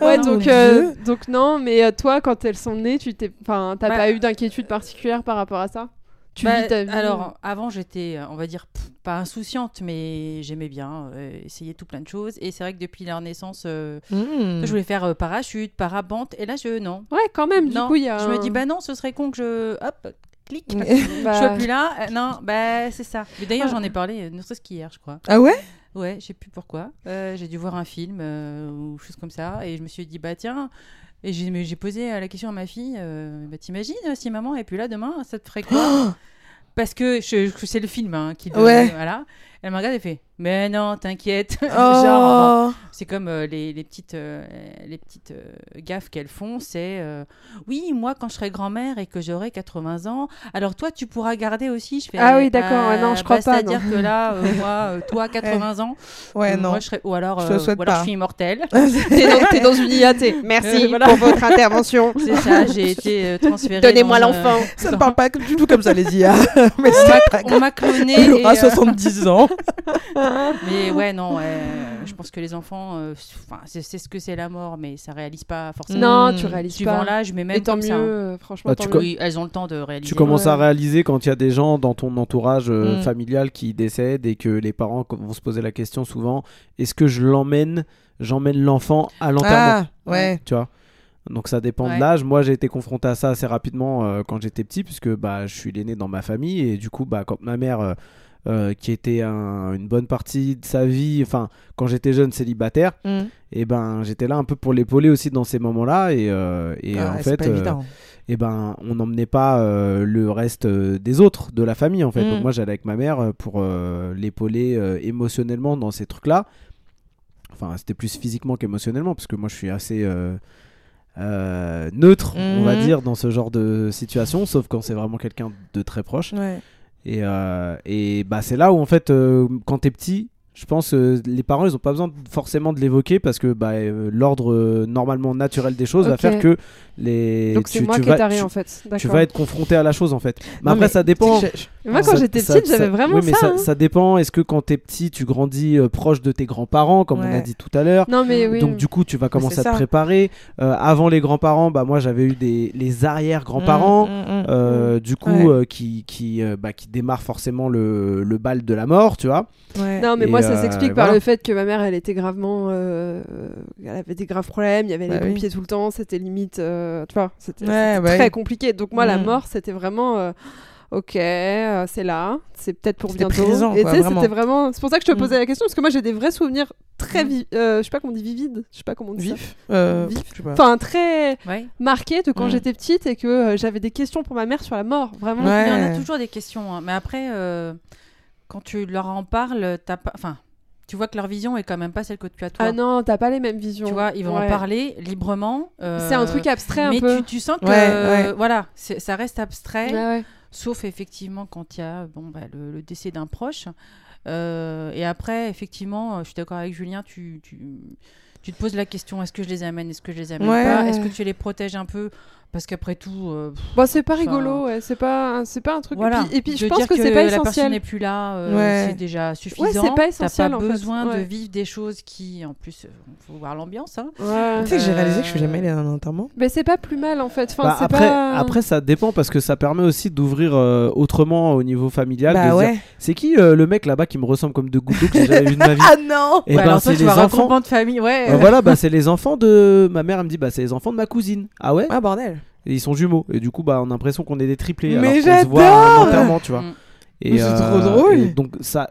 Ouais, Oh, donc, euh, donc non, mais euh, toi, quand elles sont nées, tu t'es, enfin, t'as Bah, pas eu d'inquiétude particulière par rapport à ça? Tu Bah, vis ta vie. Alors, avant, j'étais, euh, on va dire, pff, pas insouciante, mais j'aimais bien euh, essayer tout plein de choses. Et c'est vrai que depuis leur naissance, euh, Mmh. je voulais faire euh, parachute, parapente. Et là, je. Non. ouais, quand même. Du non. coup, il y a. Je me dis, bah non, ce serait con que je. Hop, clic. bah, Je suis plus là. Euh, non, bah c'est ça. Mais d'ailleurs, Ah. j'en ai parlé, euh, ne serait-ce qu'hier, je crois. Ah ouais? Ouais, je sais plus pourquoi. Euh, j'ai dû voir un film euh, ou chose comme ça. Et je me suis dit, bah tiens. Et j'ai mais j'ai posé la question à ma fille euh, bah, T'imagines si maman est plus là demain, ça te ferait quoi? Parce que c'est le film hein, qui donne- Ouais. Voilà. Elle me regarde et fait Mais non, t'inquiète. Genre, Oh. c'est comme euh, les, les petites, euh, les petites euh, gaffes qu'elles font c'est euh, Oui, moi, quand je serai grand-mère et que j'aurai 80 ans, alors toi, tu pourras garder aussi. Je fais, Ah oui, d'accord, ouais, non, je crois pas, C'est-à-dire que là, euh, moi, euh, toi, 80 ans, Ouais, euh, non. moi, je serais... ou alors, Je euh, ou alors pas. je suis immortelle. t'es dans, t'es dans une IAT. Merci Euh, voilà. pour votre intervention. c'est ça, j'ai été euh, transférée. Donnez-moi dans, l'enfant. Ça ne parle pas du tout comme ça, les IA. Mais On m'a- cloné. Elle et, aura euh, 70 ans. Mais ouais, non, ouais, je pense que les enfants, euh, enfin, c'est c'est ce que c'est la mort, mais ça réalise pas forcément. Non, tu réalises Suivant pas. l'âge, mais même Et tant comme mieux, ça. hein. euh, franchement, Bah, tant tu mieux. co- Oui, elles ont le temps de réaliser. Tu commences Ouais. à réaliser quand il y a des gens dans ton entourage euh, Mm. familial qui décèdent et que les parents vont se poser la question souvent est-ce que je l'emmène, j'emmène l'enfant à l'enterrement? Ah, ouais. Tu vois? Donc ça dépend Ouais. de l'âge. Moi j'ai été confronté à ça assez rapidement euh, quand j'étais petit puisque bah, je suis l'aîné dans ma famille et du coup bah, quand ma mère euh, euh, qui était un- une bonne partie de sa vie, enfin quand j'étais jeune célibataire, Mmh. et ben j'étais là un peu pour l'épauler aussi dans ces moments-là et, euh, et Ah, en fait pas euh, et ben on n'emmenait pas le reste des autres de la famille en fait. Mm. Donc moi j'allais avec ma mère pour l'épauler émotionnellement dans ces trucs-là. Enfin c'était plus physiquement qu'émotionnellement parce que moi je suis assez neutre on va Mhm. dire dans ce genre de situation sauf quand c'est vraiment quelqu'un de très proche. Ouais. Et, euh, et bah c'est là où en fait euh, quand t'es petit je pense euh, les parents ils ont pas besoin forcément de l'évoquer parce que bah, euh, l'ordre euh, normalement naturel des choses va faire que les Donc c'est tu- moi tu qui vas- ai taré tu- en fait. tu vas être confronté à la chose en fait. Mais Non, après, mais ça dépend. Moi, quand j'étais petite, j'avais vraiment oui, mais ça. ça, hein. ça dépend. Est-ce que quand t'es petit, tu grandis euh, proche de tes grands-parents, comme on a dit tout à l'heure? Non, mais oui. Donc du coup, tu vas commencer à te ça. préparer. Euh, avant les grands-parents, bah moi j'avais eu des les arrière-grands-parents. Mm, mm, mm. euh, du coup, Ouais. euh, qui qui, euh, bah, qui démarrent forcément le, le bal de la mort, tu vois? Ouais. Non, mais Et, moi, ça euh, s'explique par voilà. le fait que ma mère, elle était gravement. euh, Elle avait des graves problèmes, il y avait Bah les oui. pompiers tout le temps, c'était limite. euh, tu vois, c'était Ouais, bah très compliqué. Donc, moi, la Mm. mort, c'était vraiment. euh, Ok, euh, c'est là, c'est peut-être pour bientôt. présent, Et vraiment. c'était vraiment. C'est pour ça que je te Mm. posais la question, parce que moi, j'ai des vrais souvenirs très Mm. vifs. je sais pas comment on dit vivides, je sais pas comment on dit ça. Vif. Euh, Vif. je sais pas. Enfin, très Ouais. marqué de quand j'étais petite et que euh, j'avais des questions pour ma mère sur la mort, vraiment. Ouais. Il y en a toujours des questions. hein. Mais après, euh, quand tu leur en parles, t'as pas. Enfin, tu vois que leur vision est quand même pas celle que tu as toi. Ah non, t'as pas les mêmes visions. Tu vois, ils vont Ouais. en parler librement. euh, C'est un truc abstrait un mais peu. Tu, tu sens que Ouais, euh, ouais. voilà, ça reste abstrait, Ouais, ouais. sauf effectivement quand il y a bon, bah, le, le décès d'un proche. Euh, et après, effectivement, euh, je suis d'accord avec Julien, tu, tu, tu te poses la question est-ce que je les amène, est-ce que je les amène Ouais. pas Est-ce que tu les protèges un peu Parce qu'après tout, euh, pff, Bon, c'est pas rigolo, ouais. c'est pas, c'est pas un truc. voilà. Et puis, et puis je pense que, c'est pas la personne essentiel. n'est plus là, euh, Ouais. c'est déjà suffisant. c'est pas T'as essentiel, pas en fait. besoin de Ouais. vivre des choses qui, en plus, euh, faut voir l'ambiance. Hein. Ouais. Tu sais que j'ai réalisé que je suis Euh, jamais allée à un enterrement. Mais c'est pas plus mal en fait. Enfin, Bah, après, pas... après, ça dépend parce que ça permet aussi d'ouvrir euh, autrement au niveau familial. Bah ouais. c'est qui euh, le mec là-bas qui me ressemble comme de gouttes d'eau que j'ai jamais vu de ma vie? Ah non Et Ouais, ben c'est les enfants. de famille, ouais. Euh, voilà, bah c'est les enfants de ma mère. Elle me dit bah c'est les enfants de ma cousine. Ah ouais? Ah bordel. Et ils sont jumeaux. Et du coup bah on a l'impression qu'on est des triplés. Mais alors qu'on se voit un enterrement, tu vois. Mm. Et, Mais c'est trop drôle. et donc ça,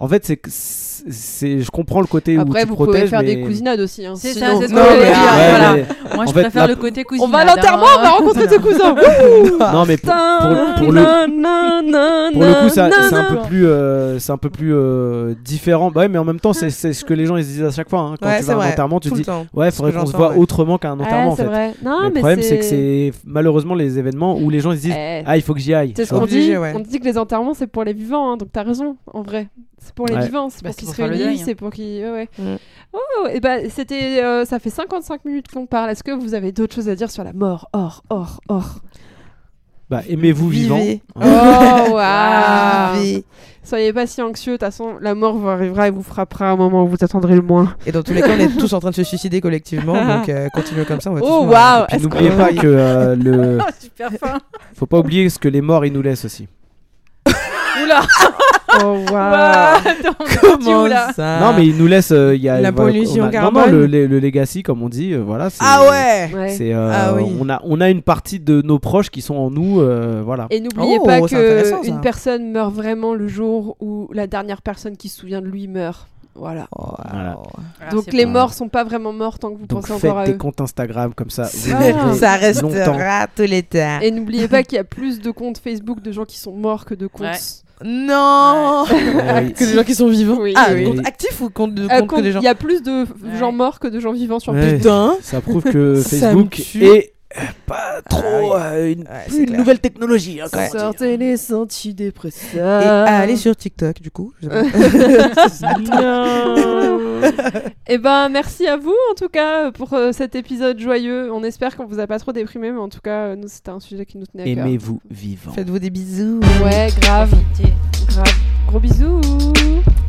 en fait c'est que c'est, je comprends le côté où Après, tu vous protèges, pouvez faire mais- des cousinades aussi. Hein. C'est Sinon- ça, c'est ce que Non, j'allais mais- dire. Ouais, voilà. mais- Moi, je en fait, préfère la- le côté cousine. On va à l'enterrement, on va rencontrer ses cousins. non mais pour, pour- pour le Pour le coup, ça- c'est un peu plus, euh, c'est un peu plus euh, différent. Bah ouais, mais en même temps, c'est c'est ce que les gens ils se disent à chaque fois. hein. Quand Ouais, tu vas à un enterrement, tu te dis, ouais, faudrait qu'on se voit autrement qu'à un enterrement en c'est fait. le problème, c'est que c'est malheureusement les événements où les gens ils se disent, Eh, ah, il faut que j'y aille. C'est ce qu'on dit. On dit que les enterrements c'est pour les vivants, hein, donc t'as raison, en vrai. C'est pour les Ouais. vivants, c'est Bah, pour c'est qu'ils pour se faire le réunissent, c'est pour qu'ils. Ouais, ouais. Mm. Oh, et bah c'était. euh, ça fait 55 minutes qu'on parle. Est-ce que vous avez d'autres choses à dire sur la mort? Or, or, or. Bah, aimez-vous vivant? Oh, waouh. Soyez pas si anxieux, de toute façon, la mort vous arrivera et vous frappera à un moment où vous attendrez le moins. Et dans tous les cas, on est tous en train de se suicider collectivement, donc euh, continuez comme ça. On va Oh, waouh n'oubliez pas que euh, le, Oh, super fin. faut pas oublier ce que les morts ils nous laissent aussi. Oula. Oh, waouh parti Comment là ça non, mais ils nous laissent. euh, il y a La voilà, pollution on a- Non, non, carbone. le, le- le legacy, comme on dit, euh, voilà. c'est- Ah ouais Ouais. C'est, euh, Ah oui. on, a, on a une partie de nos proches qui sont en nous, euh, voilà. Et n'oubliez Oh, pas que une personne meurt vraiment le jour où la dernière personne qui se souvient de lui meurt. Voilà. Oh, wow. Voilà. Voilà, Donc les bon. morts sont pas vraiment morts tant que vous Donc pensez faites encore à des eux. comptes Instagram comme ça. Ah. Ça longtemps. restera tout l'état. Et n'oubliez pas qu'il y a plus de comptes Facebook de gens qui sont morts que de comptes. Ouais. Non Ouais. Que des gens qui sont vivants. Oui, ah, oui. compte actif ou compte, de, Euh, compte que des gens Il y a plus de Ouais. gens morts que de gens vivants sur Ouais. Facebook. Putain Ça prouve que Facebook est pas trop euh, une, Ouais, plus c'est une nouvelle technologie. hein. Sortez les Et antidépresseurs. allez sur TikTok, du coup. pas. Eh ben, merci à vous en tout cas pour euh, cet épisode joyeux. On espère qu'on vous a pas trop déprimé, mais en tout cas, euh, nous c'était un sujet qui nous tenait à cœur. Aimez-vous vivant. Faites-vous des bisous. Ouais, grave. Gros bisous.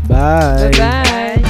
Bye. Bye bye.